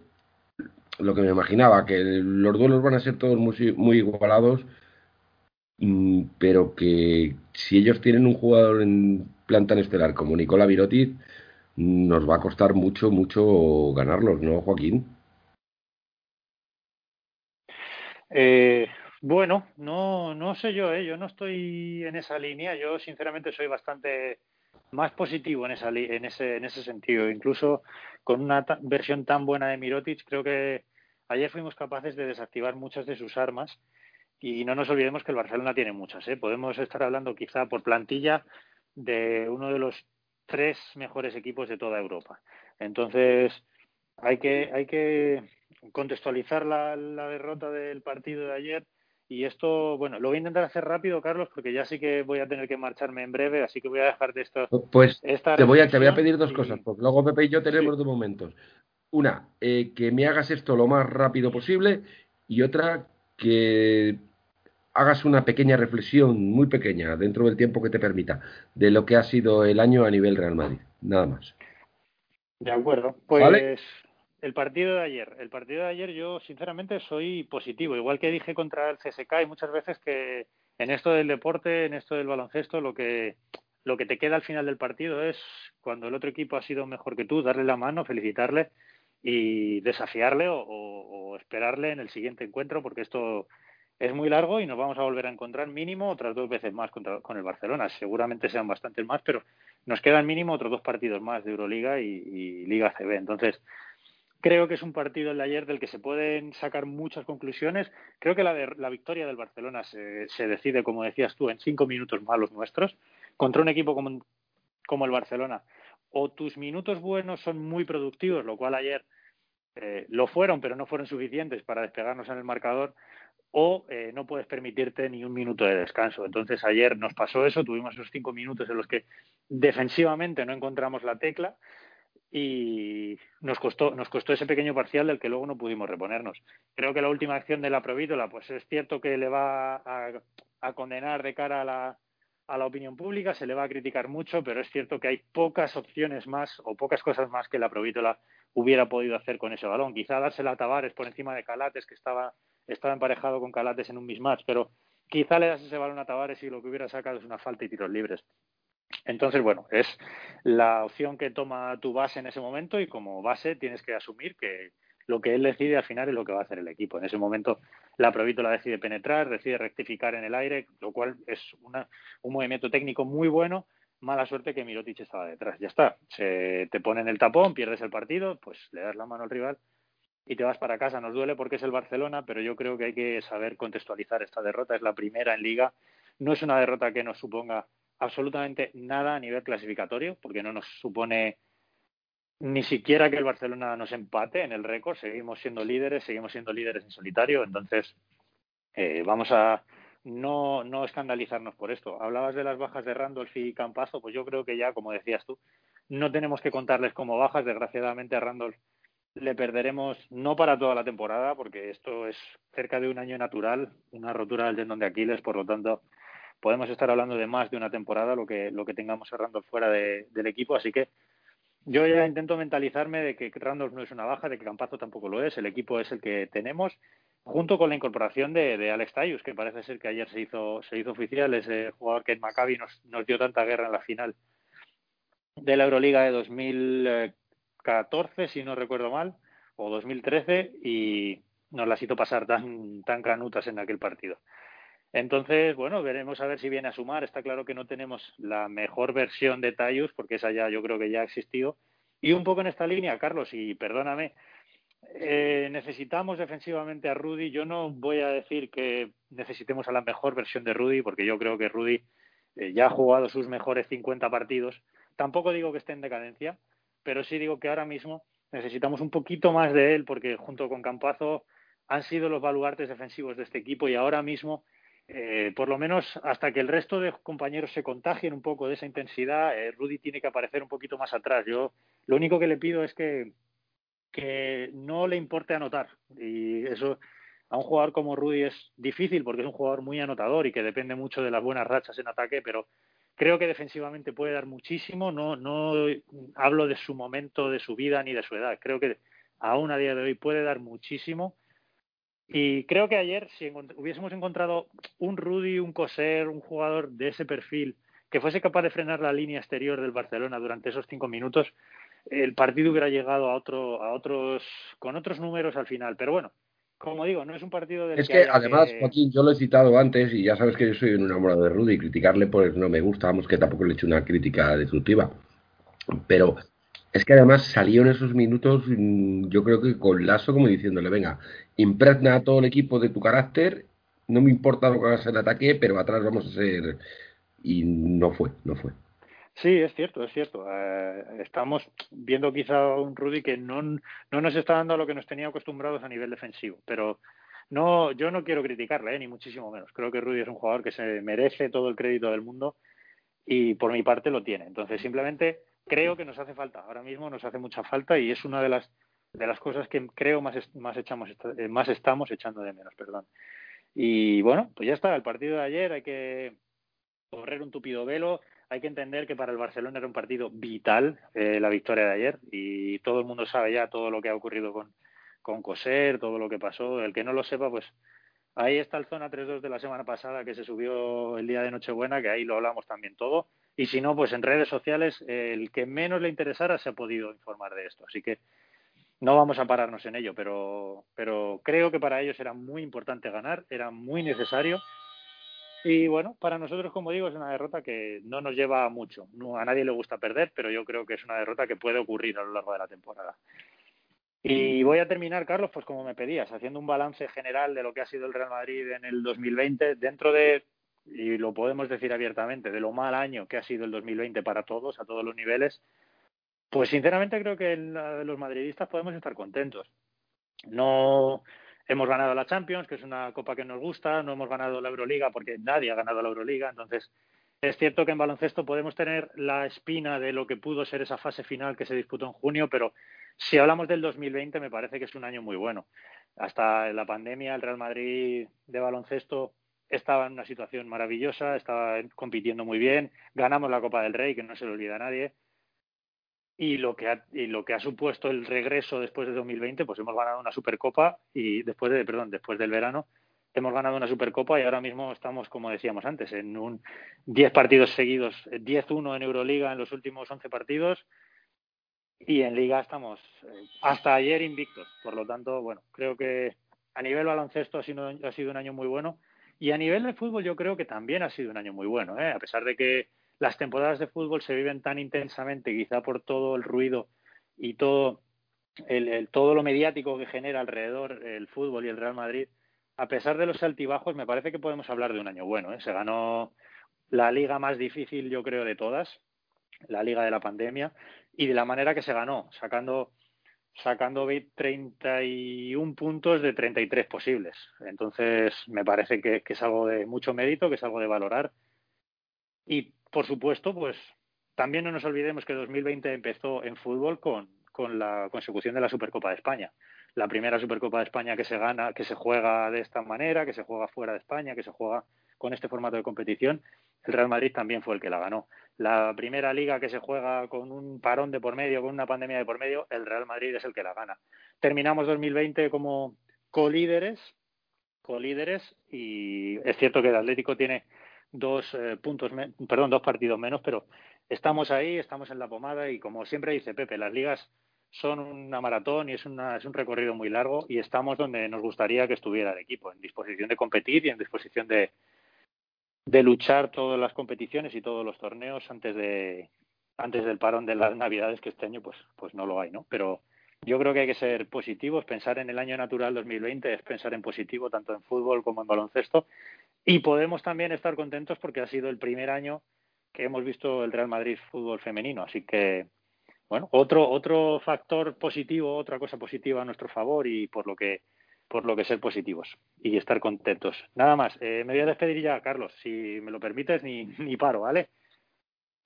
lo que me imaginaba, que los duelos van a ser todos muy, muy igualados, pero que si ellos tienen un jugador en planta en estelar como Nicola Virotic, nos va a costar mucho, mucho ganarlos, ¿no, Joaquín? Eh, bueno, no, no sé yo, ¿eh? yo no estoy en esa línea. Yo, sinceramente, soy bastante más positivo en, esa, en, ese, en ese sentido. Incluso con una versión tan buena de Mirotic, creo que ayer fuimos capaces de desactivar muchas de sus armas. Y no nos olvidemos que el Barcelona tiene muchas. ¿eh? Podemos estar hablando, quizá por plantilla, de uno de los tres mejores equipos de toda Europa. Entonces, hay que, hay que contextualizar la, la derrota del partido de ayer y esto, bueno, lo voy a intentar hacer rápido, Carlos, porque ya sí que voy a tener que marcharme en breve, así que voy a dejarte esto. Pues te voy, a, te voy a pedir dos cosas, porque luego Pepe y yo tenemos dos momentos. Una, eh, que me hagas esto lo más rápido posible, y otra, que hagas una pequeña reflexión, muy pequeña, dentro del tiempo que te permita, de lo que ha sido el año a nivel Real Madrid. Nada más. De acuerdo. Pues el partido de ayer, el partido de ayer yo sinceramente soy positivo, igual que dije contra el CSK hay muchas veces que en esto del deporte, en esto del baloncesto, lo que lo que te queda al final del partido es cuando el otro equipo ha sido mejor que tú, darle la mano, felicitarle y desafiarle o, esperarle en el siguiente encuentro, porque esto es muy largo y nos vamos a volver a encontrar mínimo otras dos veces más contra, con el Barcelona. Seguramente sean bastantes más, pero nos quedan mínimo otros dos partidos más de Euroliga y, y Liga CB. Entonces, Creo que es un partido el de ayer del que se pueden sacar muchas conclusiones. Creo que la, la victoria del Barcelona se, se, decide, como decías tú, en cinco minutos malos nuestros contra un equipo como, como el Barcelona. O tus minutos buenos son muy productivos, lo cual ayer eh, lo fueron, pero no fueron suficientes para despegarnos en el marcador, o eh, no puedes permitirte ni un minuto de descanso. Entonces ayer nos pasó eso, tuvimos esos cinco minutos en los que defensivamente no encontramos la tecla y nos costó, nos costó ese pequeño parcial del que luego no pudimos reponernos. Creo que la última acción de la Provítola, pues es cierto que le va a, a condenar de cara a la, a la opinión pública, se le va a criticar mucho, pero es cierto que hay pocas opciones más o pocas cosas más que la Provítola hubiera podido hacer con ese balón. Quizá dársela a Tavares por encima de Calates, que estaba, estaba emparejado con Calates en un mismatch, pero quizá le das ese balón a Tavares y lo que hubiera sacado es una falta y tiros libres. Entonces, bueno, es la opción que toma tu base en ese momento y como base tienes que asumir que lo que él decide al final es lo que va a hacer el equipo. En ese momento la la decide penetrar, decide rectificar en el aire, lo cual es una, un movimiento técnico muy bueno. Mala suerte que Mirotic estaba detrás. Ya está. Se te pone en el tapón, pierdes el partido, pues le das la mano al rival y te vas para casa. Nos duele porque es el Barcelona, pero yo creo que hay que saber contextualizar esta derrota. Es la primera en liga. No es una derrota que nos suponga absolutamente nada a nivel clasificatorio, porque no nos supone ni siquiera que el Barcelona nos empate en el récord. Seguimos siendo líderes, seguimos siendo líderes en solitario. Entonces, eh, vamos a no, no escandalizarnos por esto. Hablabas de las bajas de Randolph y Campazo, pues yo creo que ya, como decías tú, no tenemos que contarles como bajas. Desgraciadamente a Randolph le perderemos no para toda la temporada, porque esto es cerca de un año natural, una rotura del tendón de Aquiles, por lo tanto podemos estar hablando de más de una temporada lo que, lo que tengamos a Randolph fuera del equipo, así que yo ya intento mentalizarme de que Randolph no es una baja, de que Campazo tampoco lo es, el equipo es el que tenemos, junto con la incorporación de, Alex Tayus, que parece ser que ayer se hizo, se hizo oficial, ese jugador que en Maccabi nos, nos dio tanta guerra en la final de la Euroliga de 2014, si no recuerdo mal, o 2013, y nos las hizo pasar tan, tan canutas en aquel partido. Entonces, bueno, veremos a ver si viene a sumar. Está claro que no tenemos la mejor versión de Tayus, porque esa ya yo creo que ya ha existido. Y un poco en esta línea, Carlos, y perdóname, eh, necesitamos defensivamente a Rudy. Yo no voy a decir que necesitemos a la mejor versión de Rudy, porque yo creo que Rudy eh, ya ha jugado sus mejores 50 partidos. Tampoco digo que esté en decadencia, pero sí digo que ahora mismo necesitamos un poquito más de él porque junto con Campazo han sido los baluartes defensivos de este equipo y ahora mismo, eh, por lo menos hasta que el resto de compañeros se contagien un poco de esa intensidad, eh, Rudy tiene que aparecer un poquito más atrás. Yo lo único que le pido es que, que no le importe anotar y eso a un jugador como Rudy es difícil porque es un jugador muy anotador y que depende mucho de las buenas rachas en ataque, pero creo que defensivamente puede dar muchísimo. No, no hablo de su momento, de su vida ni de su edad. Creo que aún a día de hoy puede dar muchísimo. Y creo que ayer, si hubiésemos encontrado un Rudy, un Coser, un jugador de ese perfil que fuese capaz de frenar la línea exterior del Barcelona durante esos cinco minutos, el partido hubiera llegado a otro, a otros, con otros números al final. Pero bueno, como digo, no es un partido del Es que, además, Joaquín, yo lo he citado antes y ya sabes que yo soy un enamorado de Rudy y criticarle pues no me gusta, vamos, que tampoco le he hecho una crítica destructiva. Pero es que además salió en esos minutos, mm, yo creo que con lazo como diciéndole, venga, impregna a todo el equipo de tu carácter, no me importa lo que hagas en ataque, pero atrás vamos a ser... Y no fue, no fue. Sí, es cierto, es cierto. Eh, estamos viendo quizá un Rudy que no, no nos está dando a lo que nos tenía acostumbrados a nivel defensivo, pero no, yo no quiero criticarle, eh, ni muchísimo menos. Creo que Rudy es un jugador que se merece todo el crédito del mundo y por mi parte lo tiene. Entonces, simplemente creo que nos hace falta. Ahora mismo nos hace mucha falta y es una de las de las cosas que creo más más echamos eh, más estamos echando de menos, perdón. Y bueno, pues ya está, el partido de ayer hay que correr un tupido velo hay que entender que para el Barcelona era un partido vital eh, la victoria de ayer y todo el mundo sabe ya todo lo que ha ocurrido con, con Coser, todo lo que pasó. El que no lo sepa, pues ahí está el zona 3-2 de la semana pasada que se subió el día de Nochebuena, que ahí lo hablamos también todo. Y si no, pues en redes sociales, el que menos le interesara se ha podido informar de esto. Así que no vamos a pararnos en ello, pero, pero creo que para ellos era muy importante ganar, era muy necesario y bueno, para nosotros, como digo, es una derrota que no nos lleva mucho. No, a nadie le gusta perder, pero yo creo que es una derrota que puede ocurrir a lo largo de la temporada. Y voy a terminar, Carlos, pues como me pedías, haciendo un balance general de lo que ha sido el Real Madrid en el 2020, dentro de, y lo podemos decir abiertamente, de lo mal año que ha sido el 2020 para todos, a todos los niveles, pues sinceramente creo que los madridistas podemos estar contentos. No, hemos ganado la Champions, que es una copa que nos gusta, no hemos ganado la Euroliga porque nadie ha ganado la Euroliga, entonces es cierto que en baloncesto podemos tener la espina de lo que pudo ser esa fase final que se disputó en junio, pero si hablamos del 2020 me parece que es un año muy bueno. Hasta la pandemia el Real Madrid de baloncesto estaba en una situación maravillosa, estaba compitiendo muy bien, ganamos la Copa del Rey, que no se le olvida a nadie, y lo que ha, y lo que ha supuesto el regreso después de 2020, pues hemos ganado una Supercopa y después de, perdón, después del verano hemos ganado una Supercopa y ahora mismo estamos, como decíamos antes, en un 10 partidos seguidos, 10-1 en Euroliga en los últimos 11 partidos y en Liga estamos eh, hasta ayer invictos. Por lo tanto, bueno, creo que a nivel baloncesto ha sido, ha sido un año muy bueno y a nivel de fútbol yo creo que también ha sido un año muy bueno, ¿eh? a pesar de que las temporadas de fútbol se viven tan intensamente, quizá por todo el ruido y todo, el, todo lo mediático que genera alrededor el fútbol y el Real Madrid, a pesar de los altibajos, me parece que podemos hablar de un año bueno. ¿eh? Se ganó la liga más difícil, yo creo, de todas, la liga de la pandemia, y de la manera que se ganó, sacando sacando 31 puntos de 33 posibles. Entonces, me parece que, que, es algo de mucho mérito, que es algo de valorar. Y por supuesto, pues también no nos olvidemos que 2020 empezó en fútbol con, con la consecución de la Supercopa de España. La primera Supercopa de España que se gana, que se juega de esta manera, que se juega fuera de España, que se juega con este formato de competición, el Real Madrid también fue el que la ganó. La primera liga que se juega con un parón de por medio, con una pandemia de por medio, el Real Madrid es el que la gana. Terminamos 2020 como colíderes, colíderes y es cierto que el Atlético tiene dos eh, puntos, perdón, dos partidos menos, pero estamos ahí, estamos en la pomada y como siempre dice Pepe, las ligas son una maratón y es, una, es un recorrido muy largo y estamos donde nos gustaría que estuviera el equipo, en disposición de competir y en disposición de, de luchar todas las competiciones y todos los torneos antes de antes del parón de las navidades que este año pues pues no lo hay no pero yo creo que hay que ser positivos, pensar en el año natural 2020 es pensar en positivo tanto en fútbol como en baloncesto y podemos también estar contentos porque ha sido el primer año que hemos visto el Real Madrid fútbol femenino, así que bueno, otro otro factor positivo, otra cosa positiva a nuestro favor y por lo que por lo que ser positivos y estar contentos. Nada más, eh, me voy a despedir ya, Carlos, si me lo permites, ni, ni paro, ¿vale?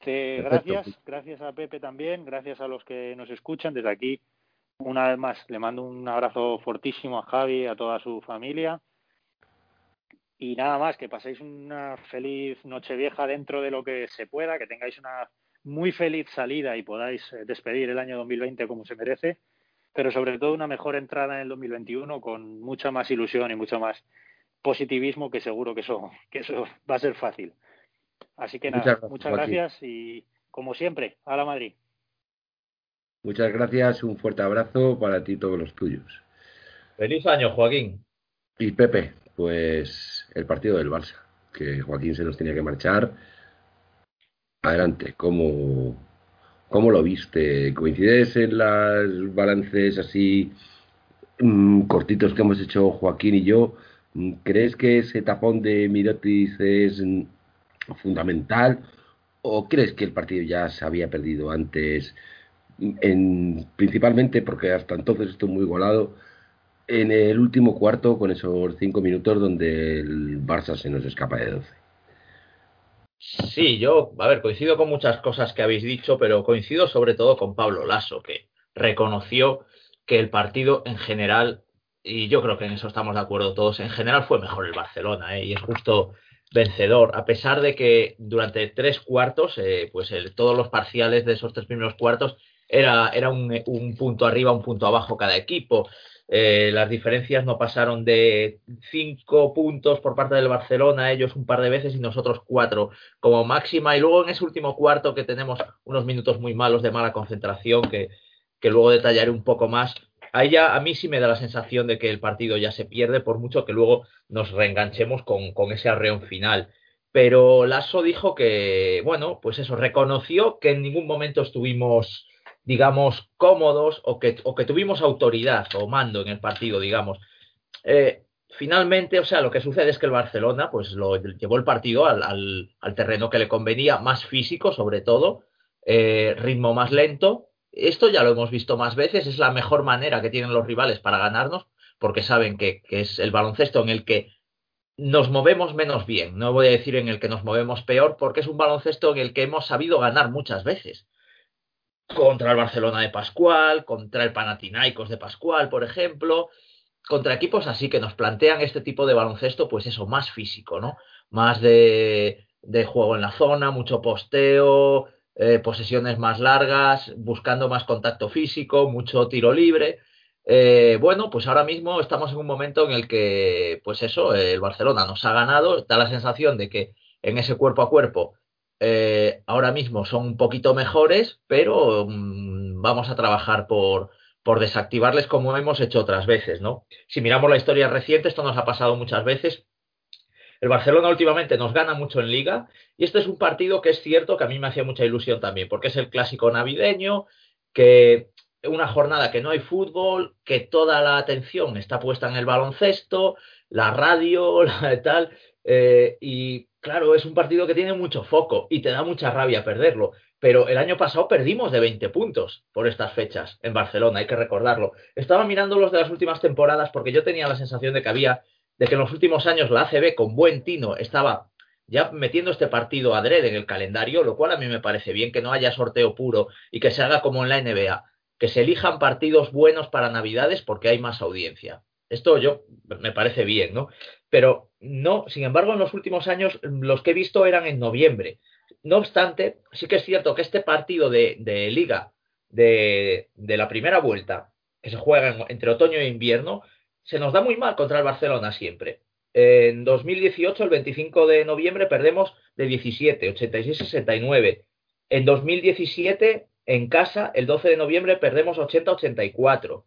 gracias, gracias a Pepe también, gracias a los que nos escuchan desde aquí. Una vez más, le mando un abrazo fortísimo a Javi, a toda su familia. Y nada más, que paséis una feliz noche vieja dentro de lo que se pueda, que tengáis una muy feliz salida y podáis eh, despedir el año 2020 como se merece pero sobre todo una mejor entrada en el 2021 con mucha más ilusión y mucho más positivismo que seguro que eso, que eso va a ser fácil. Así que nada, muchas gracias, y como siempre, a la Madrid. Muchas gracias, un fuerte abrazo para ti y todos los tuyos. Feliz año, Joaquín. Y Pepe, pues el partido del Barça, que Joaquín se nos tenía que marchar. Adelante, ¿cómo, ¿Cómo lo viste? ¿Coincides en los balances así mm, cortitos que hemos hecho Joaquín y yo? ¿Crees que ese tapón de Mirotis es mm, fundamental? ¿O crees que el partido ya se había perdido antes? En, principalmente porque hasta entonces estoy muy igualado en el último cuarto con esos cinco minutos donde el Barça se nos escapa de 12. Sí, yo, a ver, coincido con muchas cosas que habéis dicho, pero coincido sobre todo con Pablo Lasso, que reconoció que el partido en general, y yo creo que en eso estamos de acuerdo todos, en general fue mejor el Barcelona, ¿eh? y es justo vencedor, a pesar de que durante tres cuartos, eh, pues todos los parciales de esos tres primeros cuartos era, era un punto arriba, un punto abajo cada equipo. Eh, las diferencias no pasaron de cinco puntos por parte del Barcelona, ellos un par de veces y nosotros cuatro como máxima. Y luego en ese último cuarto que tenemos unos minutos muy malos de mala concentración que, que luego detallaré un poco más. Ahí ya a mí sí me da la sensación de que el partido ya se pierde, por mucho que luego nos reenganchemos con, con ese arreón final. Pero Lasso dijo que, bueno, pues eso, reconoció que en ningún momento estuvimos digamos, cómodos o que, o que tuvimos autoridad o mando en el partido, digamos. Eh, finalmente, o sea, lo que sucede es que el Barcelona, pues lo llevó el partido al, al, terreno que le convenía, más físico sobre todo, eh, ritmo más lento. Esto ya lo hemos visto más veces, es la mejor manera que tienen los rivales para ganarnos, porque saben que, que es el baloncesto en el que nos movemos menos bien. No voy a decir en el que nos movemos peor, porque es un baloncesto en el que hemos sabido ganar muchas veces contra el Barcelona de Pascual, contra el Panathinaikos de Pascual, por ejemplo, contra equipos así que nos plantean este tipo de baloncesto, pues eso, más físico, ¿no? Más de, de juego en la zona, mucho posteo, eh, posesiones más largas, buscando más contacto físico, mucho tiro libre. Eh, bueno, pues ahora mismo estamos en un momento en el que, pues eso, el Barcelona nos ha ganado, da la sensación de que en ese cuerpo a cuerpo eh, ahora mismo son un poquito mejores, pero mm, vamos a trabajar por, por desactivarles como hemos hecho otras veces, ¿no? Si miramos la historia reciente, esto nos ha pasado muchas veces. El Barcelona últimamente nos gana mucho en liga y este es un partido que es cierto que a mí me hacía mucha ilusión también, porque es el clásico navideño, que una jornada que no hay fútbol, que toda la atención está puesta en el baloncesto, la radio, la tal, eh, y claro, es un partido que tiene mucho foco y te da mucha rabia perderlo. Pero el año pasado perdimos de 20 puntos por estas fechas en Barcelona, hay que recordarlo. Estaba mirando los de las últimas temporadas porque yo tenía la sensación de que había, de que en los últimos años la ACB con buen tino estaba ya metiendo este partido adrede en el calendario, lo cual a mí me parece bien que no haya sorteo puro y que se haga como en la NBA, que se elijan partidos buenos para Navidades porque hay más audiencia. Esto yo me parece bien, ¿no? Pero no, sin embargo, en los últimos años los que he visto eran en noviembre. No obstante, sí que es cierto que este partido de, liga de, la primera vuelta, que se juega entre otoño e invierno, se nos da muy mal contra el Barcelona siempre. En 2018, el 25 de noviembre, perdemos de 17, 86-69. En 2017, en casa, el 12 de noviembre, perdemos 80-84.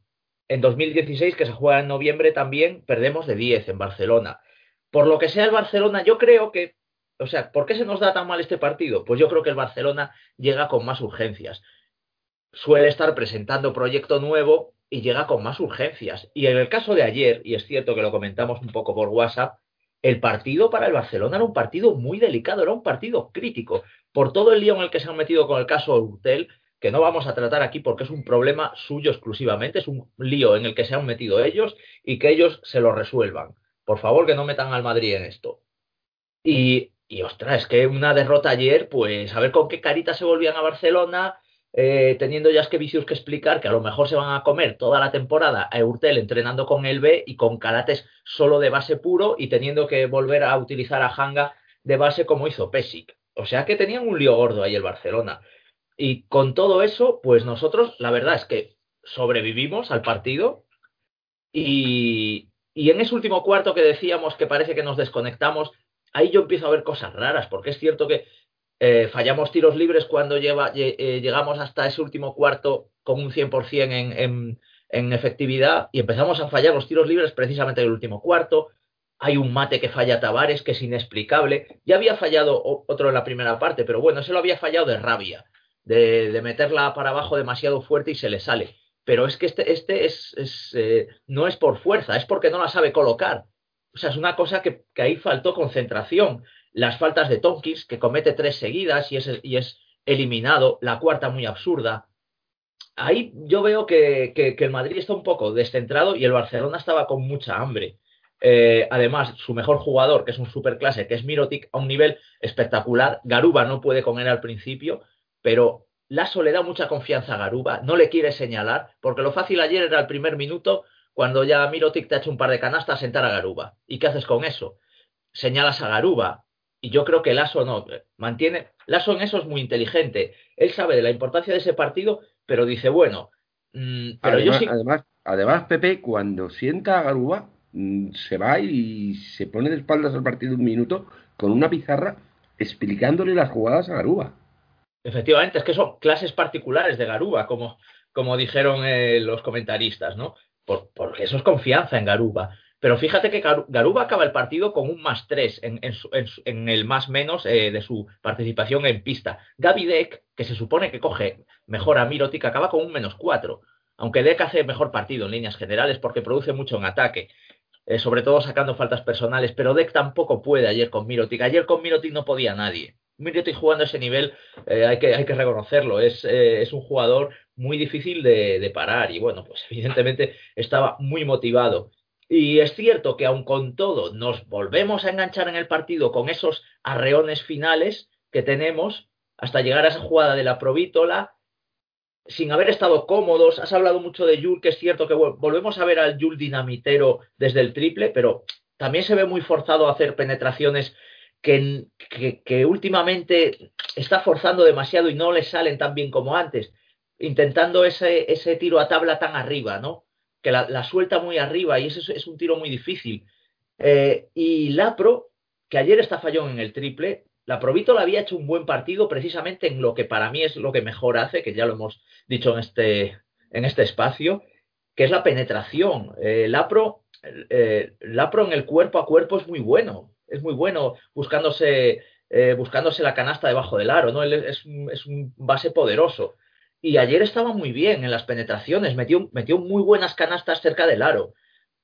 En 2016, que se juega en noviembre también, perdemos de 10 en Barcelona. Por lo que sea el Barcelona, yo creo que, o sea, ¿por qué se nos da tan mal este partido? Pues yo creo que el Barcelona llega con más urgencias. Suele estar presentando proyecto nuevo y llega con más urgencias. Y en el caso de ayer, y es cierto que lo comentamos un poco por WhatsApp, el partido para el Barcelona era un partido muy delicado, era un partido crítico. Por todo el lío en el que se han metido con el caso Urtel, que no vamos a tratar aquí porque es un problema suyo exclusivamente, es un lío en el que se han metido ellos y que ellos se lo resuelvan. Por favor, que no metan al Madrid en esto. Y, y ostras, es que una derrota ayer, pues a ver con qué carita se volvían a Barcelona, eh, teniendo ya es que vicios que explicar que a lo mejor se van a comer toda la temporada a Eurtel entrenando con el B y con Karates solo de base puro y teniendo que volver a utilizar a Hanga de base como hizo Pesic. O sea que tenían un lío gordo ahí el Barcelona. Y con todo eso, pues nosotros, la verdad es que sobrevivimos al partido y, y en ese último cuarto que decíamos que parece que nos desconectamos, ahí yo empiezo a ver cosas raras, porque es cierto que eh, fallamos tiros libres cuando lleva, eh, llegamos hasta ese último cuarto con un 100% en, en, en efectividad y empezamos a fallar los tiros libres precisamente en el último cuarto. Hay un mate que falla Tavares que es inexplicable. Ya había fallado otro en la primera parte, pero bueno, ese lo había fallado de rabia, de, meterla para abajo demasiado fuerte y se le sale. Pero es que este, este es, es eh, no es por fuerza, es porque no la sabe colocar. O sea, es una cosa que, que ahí faltó concentración las faltas de Tonkins, que comete tres seguidas y es, y es eliminado, la cuarta muy absurda. Ahí yo veo que, que, que, el Madrid está un poco descentrado y el Barcelona estaba con mucha hambre. Eh, además, su mejor jugador, que es un superclase, que es Mirotic, a un nivel espectacular. Garuba no puede con él al principio, pero Lasso le da mucha confianza a Garuba, no le quiere señalar, porque lo fácil ayer era el primer minuto, cuando ya Mirotic te ha hecho un par de canastas, sentar a Garuba. ¿Y qué haces con eso? Señalas a Garuba, y yo creo que Lasso no, mantiene, Lasso en eso es muy inteligente. Él sabe de la importancia de ese partido, pero dice, bueno, mmm, pero además, yo sí... además, además, Pepe, cuando sienta a Garuba, mmm, se va y se pone de espaldas al partido un minuto con una pizarra explicándole las jugadas a Garuba. Efectivamente, es que son clases particulares de Garuba, como, como dijeron eh, los comentaristas, ¿no? Por, porque eso es confianza en Garuba. Pero fíjate que Garuba acaba el partido con un más 3 en, en, en, en el más menos eh, de su participación en pista. Gaby Deck, que se supone que coge mejor a Mirotic, acaba con un menos 4. Aunque Deck hace mejor partido en líneas generales porque produce mucho en ataque. Eh, sobre todo sacando faltas personales, pero Deck tampoco puede ayer con Mirotic. Ayer con Mirotic no podía nadie. Mirotic jugando a ese nivel eh, hay, que, hay que reconocerlo, es, eh, es un jugador muy difícil de, de, parar y bueno, pues evidentemente estaba muy motivado. Y es cierto que aun con todo nos volvemos a enganchar en el partido con esos arreones finales que tenemos hasta llegar a esa jugada de la provítola sin haber estado cómodos. Has hablado mucho de Yul, que es cierto que volvemos a ver al Yul dinamitero desde el triple, pero también se ve muy forzado a hacer penetraciones que, últimamente está forzando demasiado y no le salen tan bien como antes, intentando ese, ese tiro a tabla tan arriba, ¿no? que la, la, suelta muy arriba y eso es, un tiro muy difícil. Eh, y Lapro, que ayer está fallón en el triple, la Provito había hecho un buen partido precisamente en lo que para mí es lo que mejor hace, que ya lo hemos dicho en este, en este espacio, que es la penetración. Eh, Lapro, eh, Lapro en el cuerpo a cuerpo es muy bueno, es muy bueno buscándose, eh, buscándose la canasta debajo del aro, ¿no? Es, es un base poderoso. Y ayer estaba muy bien en las penetraciones, metió, metió muy buenas canastas cerca del aro,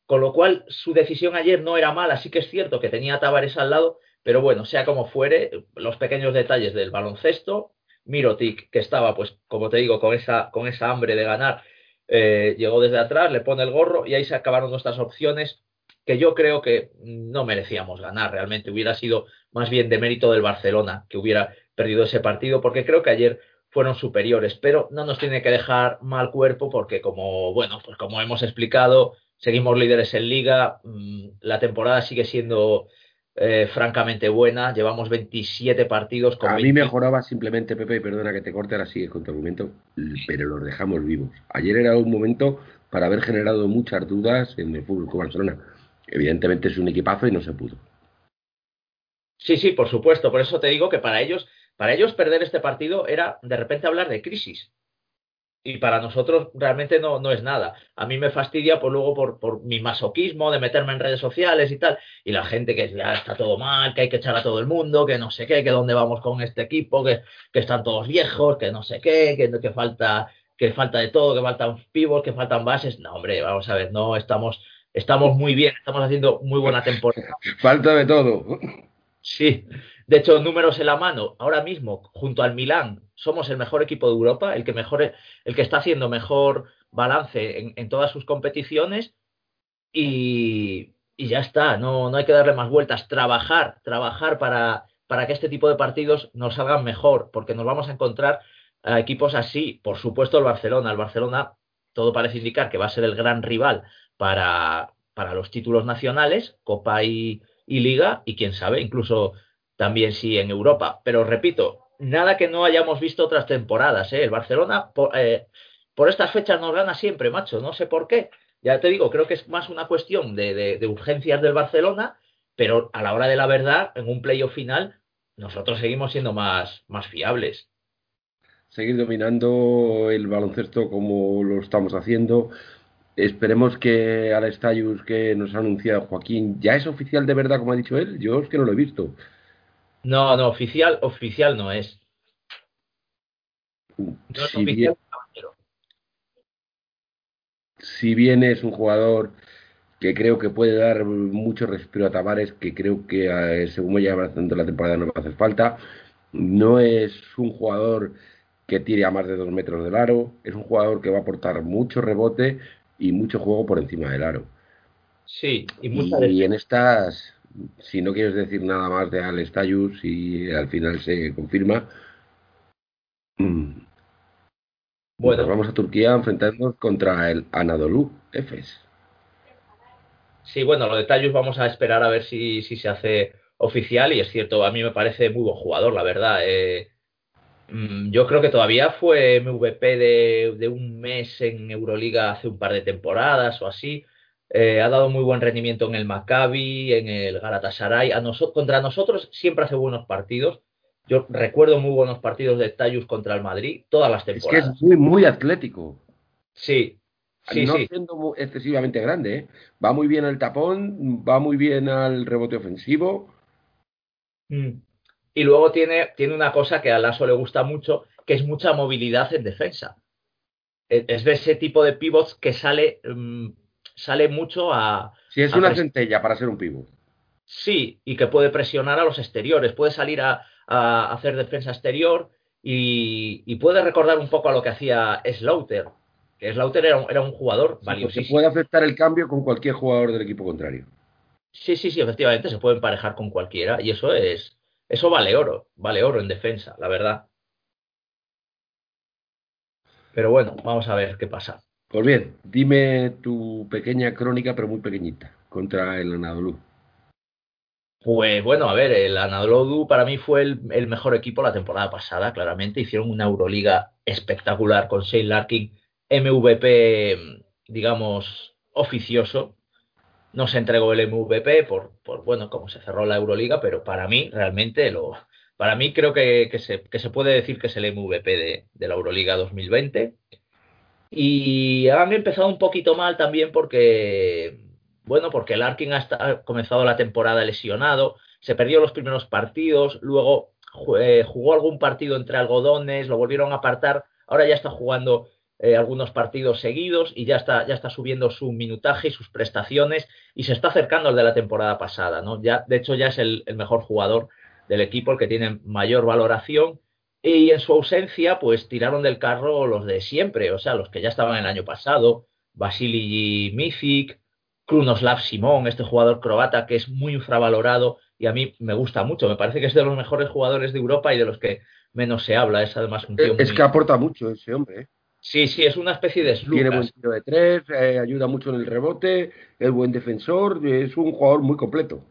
con lo cual su decisión ayer no era mala, sí que es cierto que tenía a Tavares al lado, pero bueno, sea como fuere, los pequeños detalles del baloncesto, Mirotic, que estaba, pues, como te digo, con esa, con esa hambre de ganar, eh, llegó desde atrás, le pone el gorro y ahí se acabaron nuestras opciones, que yo creo que no merecíamos ganar, realmente hubiera sido más bien de mérito del Barcelona que hubiera perdido ese partido, porque creo que ayer fueron superiores, pero no nos tiene que dejar mal cuerpo porque como, bueno, pues como hemos explicado, seguimos líderes en liga, mmm, la temporada sigue siendo eh, francamente buena, llevamos 27 partidos con A 20... mí mejoraba simplemente, Pepe, perdona que te corte, ahora sigue con tu argumento, pero los dejamos vivos. Ayer era un momento para haber generado muchas dudas en el fútbol con Barcelona. Evidentemente es un equipazo y no se pudo. Sí, sí, por supuesto, por eso te digo que para ellos para ellos perder este partido era de repente hablar de crisis. Y para nosotros realmente no, no es nada. A mí me fastidia por pues, luego por, por mi masoquismo de meterme en redes sociales y tal. Y la gente que está todo mal, que hay que echar a todo el mundo, que no sé qué, que dónde vamos con este equipo, que, que están todos viejos, que no sé qué, que, que falta que falta de todo, que faltan pivots, que faltan bases. No, hombre, vamos a ver, no estamos, estamos muy bien, estamos haciendo muy buena temporada. falta de todo. Sí, de hecho, números en la mano, ahora mismo, junto al Milán, somos el mejor equipo de Europa, el que mejor, el que está haciendo mejor balance en, en todas sus competiciones y, y, ya está, no, no hay que darle más vueltas, trabajar, trabajar para, para que este tipo de partidos nos salgan mejor, porque nos vamos a encontrar a equipos así, por supuesto el Barcelona, el Barcelona todo parece indicar que va a ser el gran rival para, para los títulos nacionales, Copa y, Liga, y quién sabe, incluso también sí en Europa. Pero repito, nada que no hayamos visto otras temporadas. ¿eh? El Barcelona por, eh, por, estas fechas nos gana siempre, macho. No sé por qué. Ya te digo, creo que es más una cuestión de, de, de urgencias del Barcelona, pero a la hora de la verdad, en un playoff final, nosotros seguimos siendo más, más fiables. Seguir dominando el baloncesto como lo estamos haciendo. Esperemos que al Estallus que nos ha anunciado Joaquín ya es oficial de verdad, como ha dicho él. Yo es que no lo he visto. No, no, oficial, oficial no es. No es si oficial, bien, si bien es un jugador que creo que puede dar mucho respiro a Tavares, que creo que eh, según vaya avanzando la temporada no va a hacer falta. No es un jugador que tire a más de dos metros del aro, es un jugador que va a aportar mucho rebote y mucho juego por encima del aro. Sí, y, y, y en estas si no quieres decir nada más de Al Stayus y al final se confirma, mm, bueno, vamos a Turquía a enfrentarnos contra el Anadolu Efes. Sí, bueno, lo de Tayus vamos a esperar a ver si, si, se hace oficial y es cierto, a mí me parece muy buen jugador, la verdad. Eh, yo creo que todavía fue MVP de, de un mes en Euroliga hace un par de temporadas o así. Eh, ha dado muy buen rendimiento en el Maccabi, en el Galatasaray. A noso contra nosotros siempre hace buenos partidos. Yo recuerdo muy buenos partidos de Tayus contra el Madrid, todas las temporadas. Es que es muy, muy atlético. Sí. Sí, no sí. siendo excesivamente grande, ¿eh? va muy bien al tapón, va muy bien al rebote ofensivo. Mm. Y luego tiene, tiene una cosa que a Lasso le gusta mucho, que es mucha movilidad en defensa. Es de ese tipo de pivots que sale um, sale mucho a... Si es a una centella para ser un pivo. Sí, y que puede presionar a los exteriores, puede salir a, a hacer defensa exterior y, y, puede recordar un poco a lo que hacía Slaughter, que Slaughter era un, era un jugador sí, valiosísimo. Se puede aceptar el cambio con cualquier jugador del equipo contrario. Sí, sí, sí, efectivamente, se puede emparejar con cualquiera y eso es, eso vale oro, vale oro en defensa, la verdad. Pero bueno, vamos a ver qué pasa. Pues bien, dime tu pequeña crónica, pero muy pequeñita, contra el Anadolu. Pues bueno, a ver, el Anadolu para mí fue el, el, mejor equipo la temporada pasada, claramente. Hicieron una Euroliga espectacular con Shane Larkin, MVP, digamos, oficioso. No se entregó el MVP por, por bueno, como se cerró la Euroliga, pero para mí, realmente, lo, para mí creo que, se, puede decir que es el MVP de, de la Euroliga 2020 y han empezado un poquito mal también porque, bueno, porque Larkin ha, ha comenzado la temporada lesionado, se perdió los primeros partidos, luego eh, jugó algún partido entre algodones, lo volvieron a apartar, ahora ya está jugando eh, algunos partidos seguidos y ya está, ya está subiendo su minutaje y sus prestaciones y se está acercando al de la temporada pasada, ¿no? Ya, de hecho, ya es el, el mejor jugador del equipo, el que tiene mayor valoración y en su ausencia, pues tiraron del carro los de siempre, o sea, los que ya estaban el año pasado, Vasily Mific, Krunoslav Simón, este jugador croata que es muy infravalorado y a mí me gusta mucho, me parece que es de los mejores jugadores de Europa y de los que menos se habla, es además un tío Es muy... que aporta mucho ese hombre, ¿eh? Sí, sí, es una especie de Tiene buen tiro de tres, eh, ayuda mucho en el rebote, es buen defensor, es un jugador muy completo.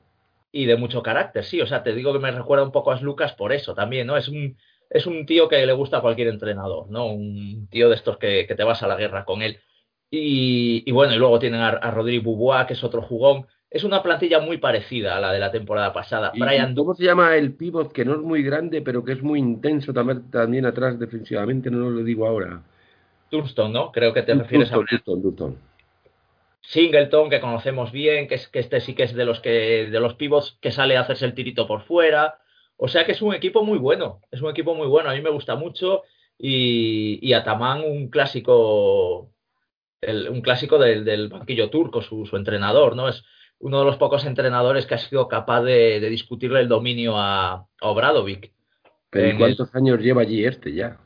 Y de mucho carácter, sí, o sea, te digo que me recuerda un poco a Lucas por eso también, ¿no? Es un, es un tío que le gusta a cualquier entrenador, ¿no? Un tío de estos que, que te vas a la guerra con él. Y, y bueno, y luego tienen a, a Rodrigo Bubois, que es otro jugón. Es una plantilla muy parecida a la de la temporada pasada. ¿Y Brian ¿Cómo se llama el pivot que no es muy grande, pero que es muy intenso también, también atrás defensivamente? No lo digo ahora. Dunston, ¿no? Creo que te refieres a Dunston. Singleton, que conocemos bien, que, es, que este sí que es de los que de los pivots que sale a hacerse el tirito por fuera. O sea que es un equipo muy bueno, es un equipo muy bueno, a mí me gusta mucho y, y Ataman un clásico, un clásico del, banquillo turco, su, entrenador, ¿no? Es uno de los pocos entrenadores que ha sido capaz de, discutirle el dominio a, Obradovic. ¿Pero cuántos años lleva allí este ya?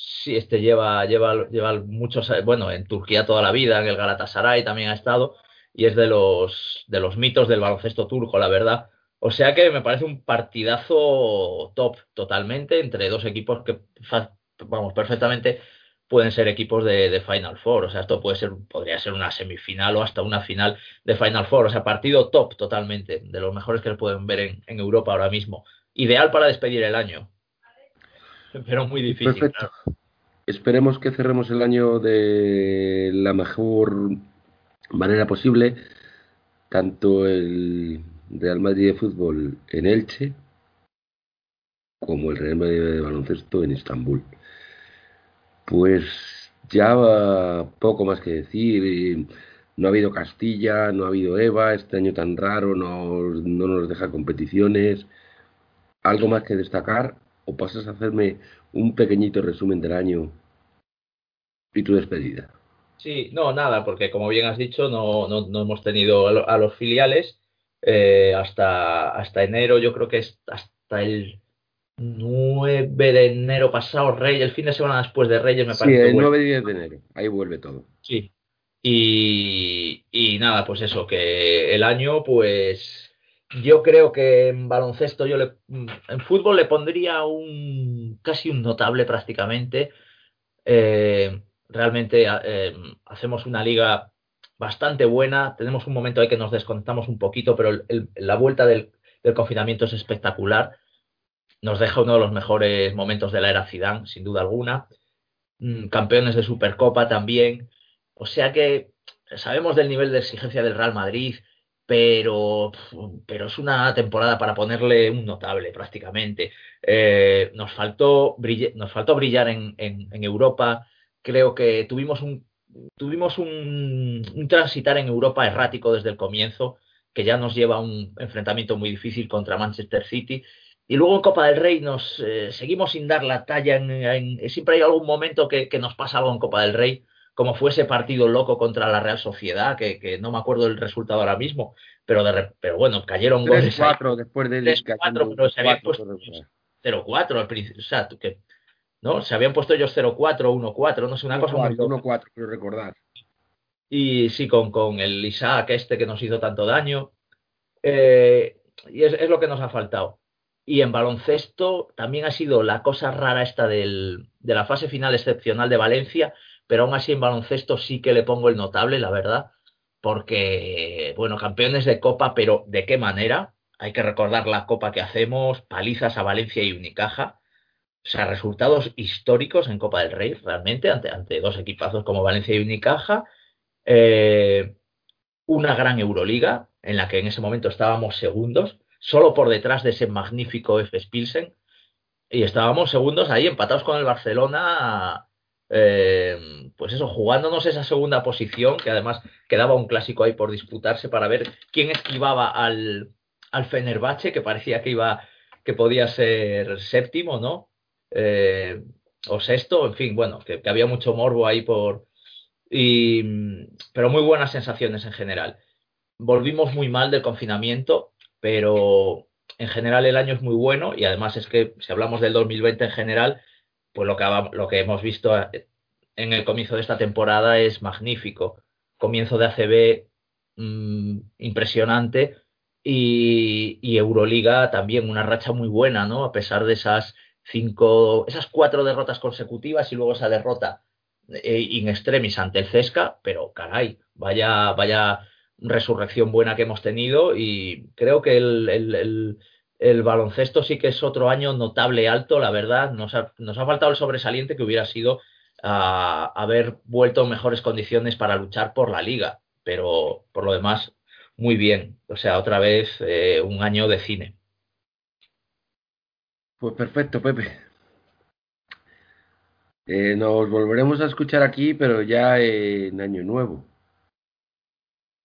Sí, este lleva, lleva, lleva muchos, bueno, en Turquía toda la vida, en el Galatasaray también ha estado, y es de los, de los mitos del baloncesto turco, la verdad. O sea que me parece un partidazo top totalmente entre dos equipos que, vamos, perfectamente pueden ser equipos de, Final Four. O sea, esto puede ser, podría ser una semifinal o hasta una final de Final Four. O sea, partido top totalmente, de los mejores que pueden ver en, Europa ahora mismo. Ideal para despedir el año. Pero muy difícil. Perfecto. Esperemos que cerremos el año de la mejor manera posible. Tanto el Real Madrid de fútbol en Elche como el Real Madrid de baloncesto en Estambul. Pues ya poco más que decir. No ha habido Castilla, no ha habido Eva, este año tan raro no, no nos deja competiciones. ¿Algo más que destacar? ¿O pasas a hacerme un pequeño resumen del año y tu despedida? Sí, no, nada, porque como bien has dicho, no, no, hemos tenido a los filiales eh, hasta, hasta enero, yo creo que es hasta el 9 de enero pasado, Reyes, el fin de semana después de Reyes, me parece. Sí, el 9 y 10 de enero, ahí vuelve todo. Sí. Y, y nada, pues eso, que el año, pues yo creo que en baloncesto, yo le, en fútbol le pondría un casi un notable prácticamente. Eh, realmente eh, hacemos una liga bastante buena. Tenemos un momento ahí que nos desconectamos un poquito, pero la vuelta del, del confinamiento es espectacular nos deja uno de los mejores momentos de la era Zidane, sin duda alguna. Mm, campeones de Supercopa también. O sea que sabemos del nivel de exigencia del Real Madrid, pero, pero es una temporada para ponerle un notable prácticamente. Eh, nos, faltó nos faltó brillar en, Europa. Creo que tuvimos un, tuvimos un, transitar en Europa errático desde el comienzo, que ya nos lleva a un enfrentamiento muy difícil contra Manchester City y luego en Copa del Rey nos eh, seguimos sin dar la talla. En, siempre hay algún momento que, nos pasa algo en Copa del Rey, como fue ese partido loco contra la Real Sociedad, que, no me acuerdo el resultado ahora mismo, pero, de, pero bueno, cayeron goles. 4 después de 3-4, pero se habían puesto 0-4 al principio. O sea, que, ¿no? Se habían puesto ellos 0-4, 1-4, no sé, una cosa muy 1-4, quiero recordar. Y sí, con, con el Isaac este que nos hizo tanto daño. Eh, y es lo que nos ha faltado y en baloncesto también ha sido la cosa rara esta del, de la fase final excepcional de Valencia, pero aún así en baloncesto sí que le pongo el notable, la verdad, porque, bueno, campeones de copa, pero ¿de qué manera? Hay que recordar la copa que hacemos, palizas a Valencia y Unicaja. O sea, resultados históricos en Copa del Rey, realmente, ante, ante dos equipazos como Valencia y Unicaja. Eh, una gran Euroliga, en la que en ese momento estábamos segundos solo por detrás de ese magnífico F. Spilsen. Y estábamos segundos ahí, empatados con el Barcelona, eh, pues eso, jugándonos esa segunda posición, que además quedaba un clásico ahí por disputarse para ver quién esquivaba al, al Fenerbahce, que parecía que iba, que podía ser séptimo, ¿no? Eh, o sexto, en fin, bueno, que, que había mucho morbo ahí por. Y, pero muy buenas sensaciones en general. Volvimos muy mal del confinamiento, pero en general el año es muy bueno y además es que si hablamos del 2020 en general, pues lo que, lo que hemos visto en el comienzo de esta temporada es magnífico. Comienzo de ACB mm, impresionante y, Euroliga también una racha muy buena, ¿no? A pesar de esas cinco, esas cuatro derrotas consecutivas y luego esa derrota eh, in extremis ante el Cesca, pero caray, vaya, vaya resurrección buena que hemos tenido y creo que el, baloncesto sí que es otro año notable alto, la verdad. Nos ha, nos ha faltado el sobresaliente que hubiera sido a, haber vuelto en mejores condiciones para luchar por la liga, pero por lo demás, muy bien. O sea, otra vez eh, un año de cine. Pues perfecto, Pepe. Eh, nos volveremos a escuchar aquí, pero ya en año nuevo.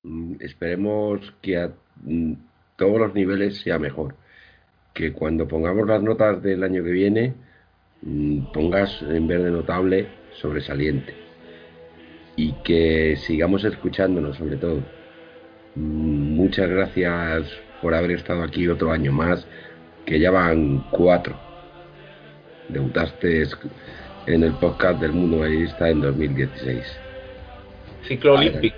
Mm, esperemos que a mm, todos los niveles sea mejor. Que cuando pongamos las notas del año que viene, mm, pongas en verde notable sobresaliente y que sigamos escuchándonos sobre todo. Mm, muchas gracias por haber estado aquí otro año más, que ya van cuatro. Debutaste en el podcast del Mundo Madridista en 2016. Ciclo olímpico.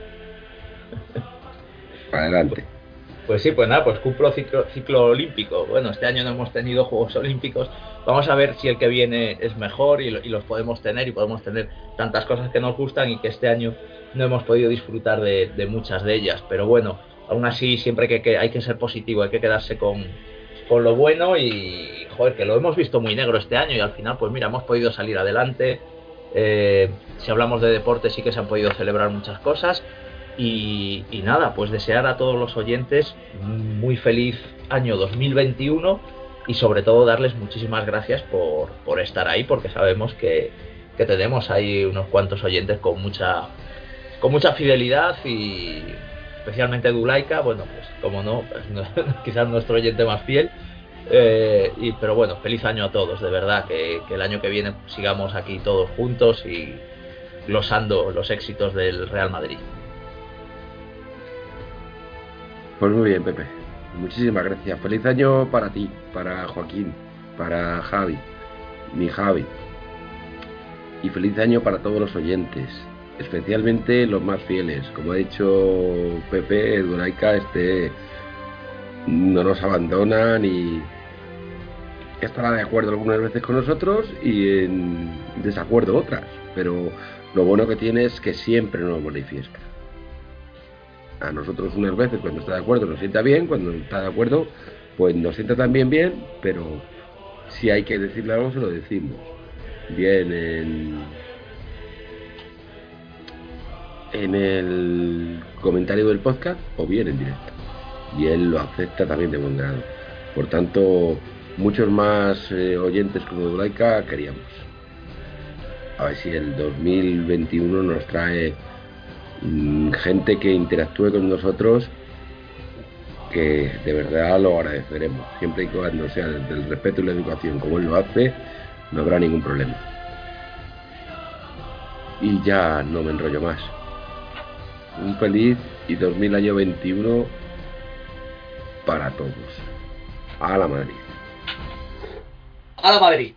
Adelante. Pues sí, pues nada, pues cumplo ciclo, olímpico. Bueno, este año no hemos tenido Juegos Olímpicos. Vamos a ver si el que viene es mejor y, los podemos tener y podemos tener tantas cosas que nos gustan y que este año no hemos podido disfrutar de, muchas de ellas. Pero bueno, aún así siempre que, hay que ser positivo, hay que quedarse con, con lo bueno y, joder, que lo hemos visto muy negro este año y al final, pues mira, hemos podido salir adelante. Eh, si hablamos de deporte, sí que se han podido celebrar muchas cosas y, nada, pues desear a todos los oyentes muy feliz año 2021 y sobre todo darles muchísimas gracias por, por estar ahí porque sabemos que, que, tenemos ahí unos cuantos oyentes con mucha con mucha fidelidad y especialmente Dulaika, bueno, pues como no, pues, quizás nuestro oyente más fiel. Eh, y, pero bueno, feliz año a todos, de verdad, que, el año que viene sigamos aquí todos juntos y glosando los éxitos del Real Madrid. Pues muy bien, Pepe. Muchísimas gracias. Feliz año para ti, para Joaquín, para Javi, mi Javi. Y feliz año para todos los oyentes, especialmente los más fieles. Como ha dicho Pepe, Duraika este no nos abandona ni estará de acuerdo algunas veces con nosotros y en desacuerdo otras. Pero lo bueno que tiene es que siempre nos manifiesta a nosotros unas veces cuando está de acuerdo nos sienta bien, cuando está de acuerdo pues nos sienta también bien, pero si hay que decirle algo se lo decimos. Bien en, en el comentario del podcast o bien en directo. Y él lo acepta también de buen grado. Por tanto, muchos más eh, oyentes como Dulaika queríamos. A ver si el 2021 nos trae gente que interactúe con nosotros que de verdad lo agradeceremos. Siempre y cuando sea desde el respeto y la educación como él lo hace, no habrá ningún problema. Y ya no me enrollo más. Un feliz y 2000 año 21 para todos. A la Madrid. A la Madrid.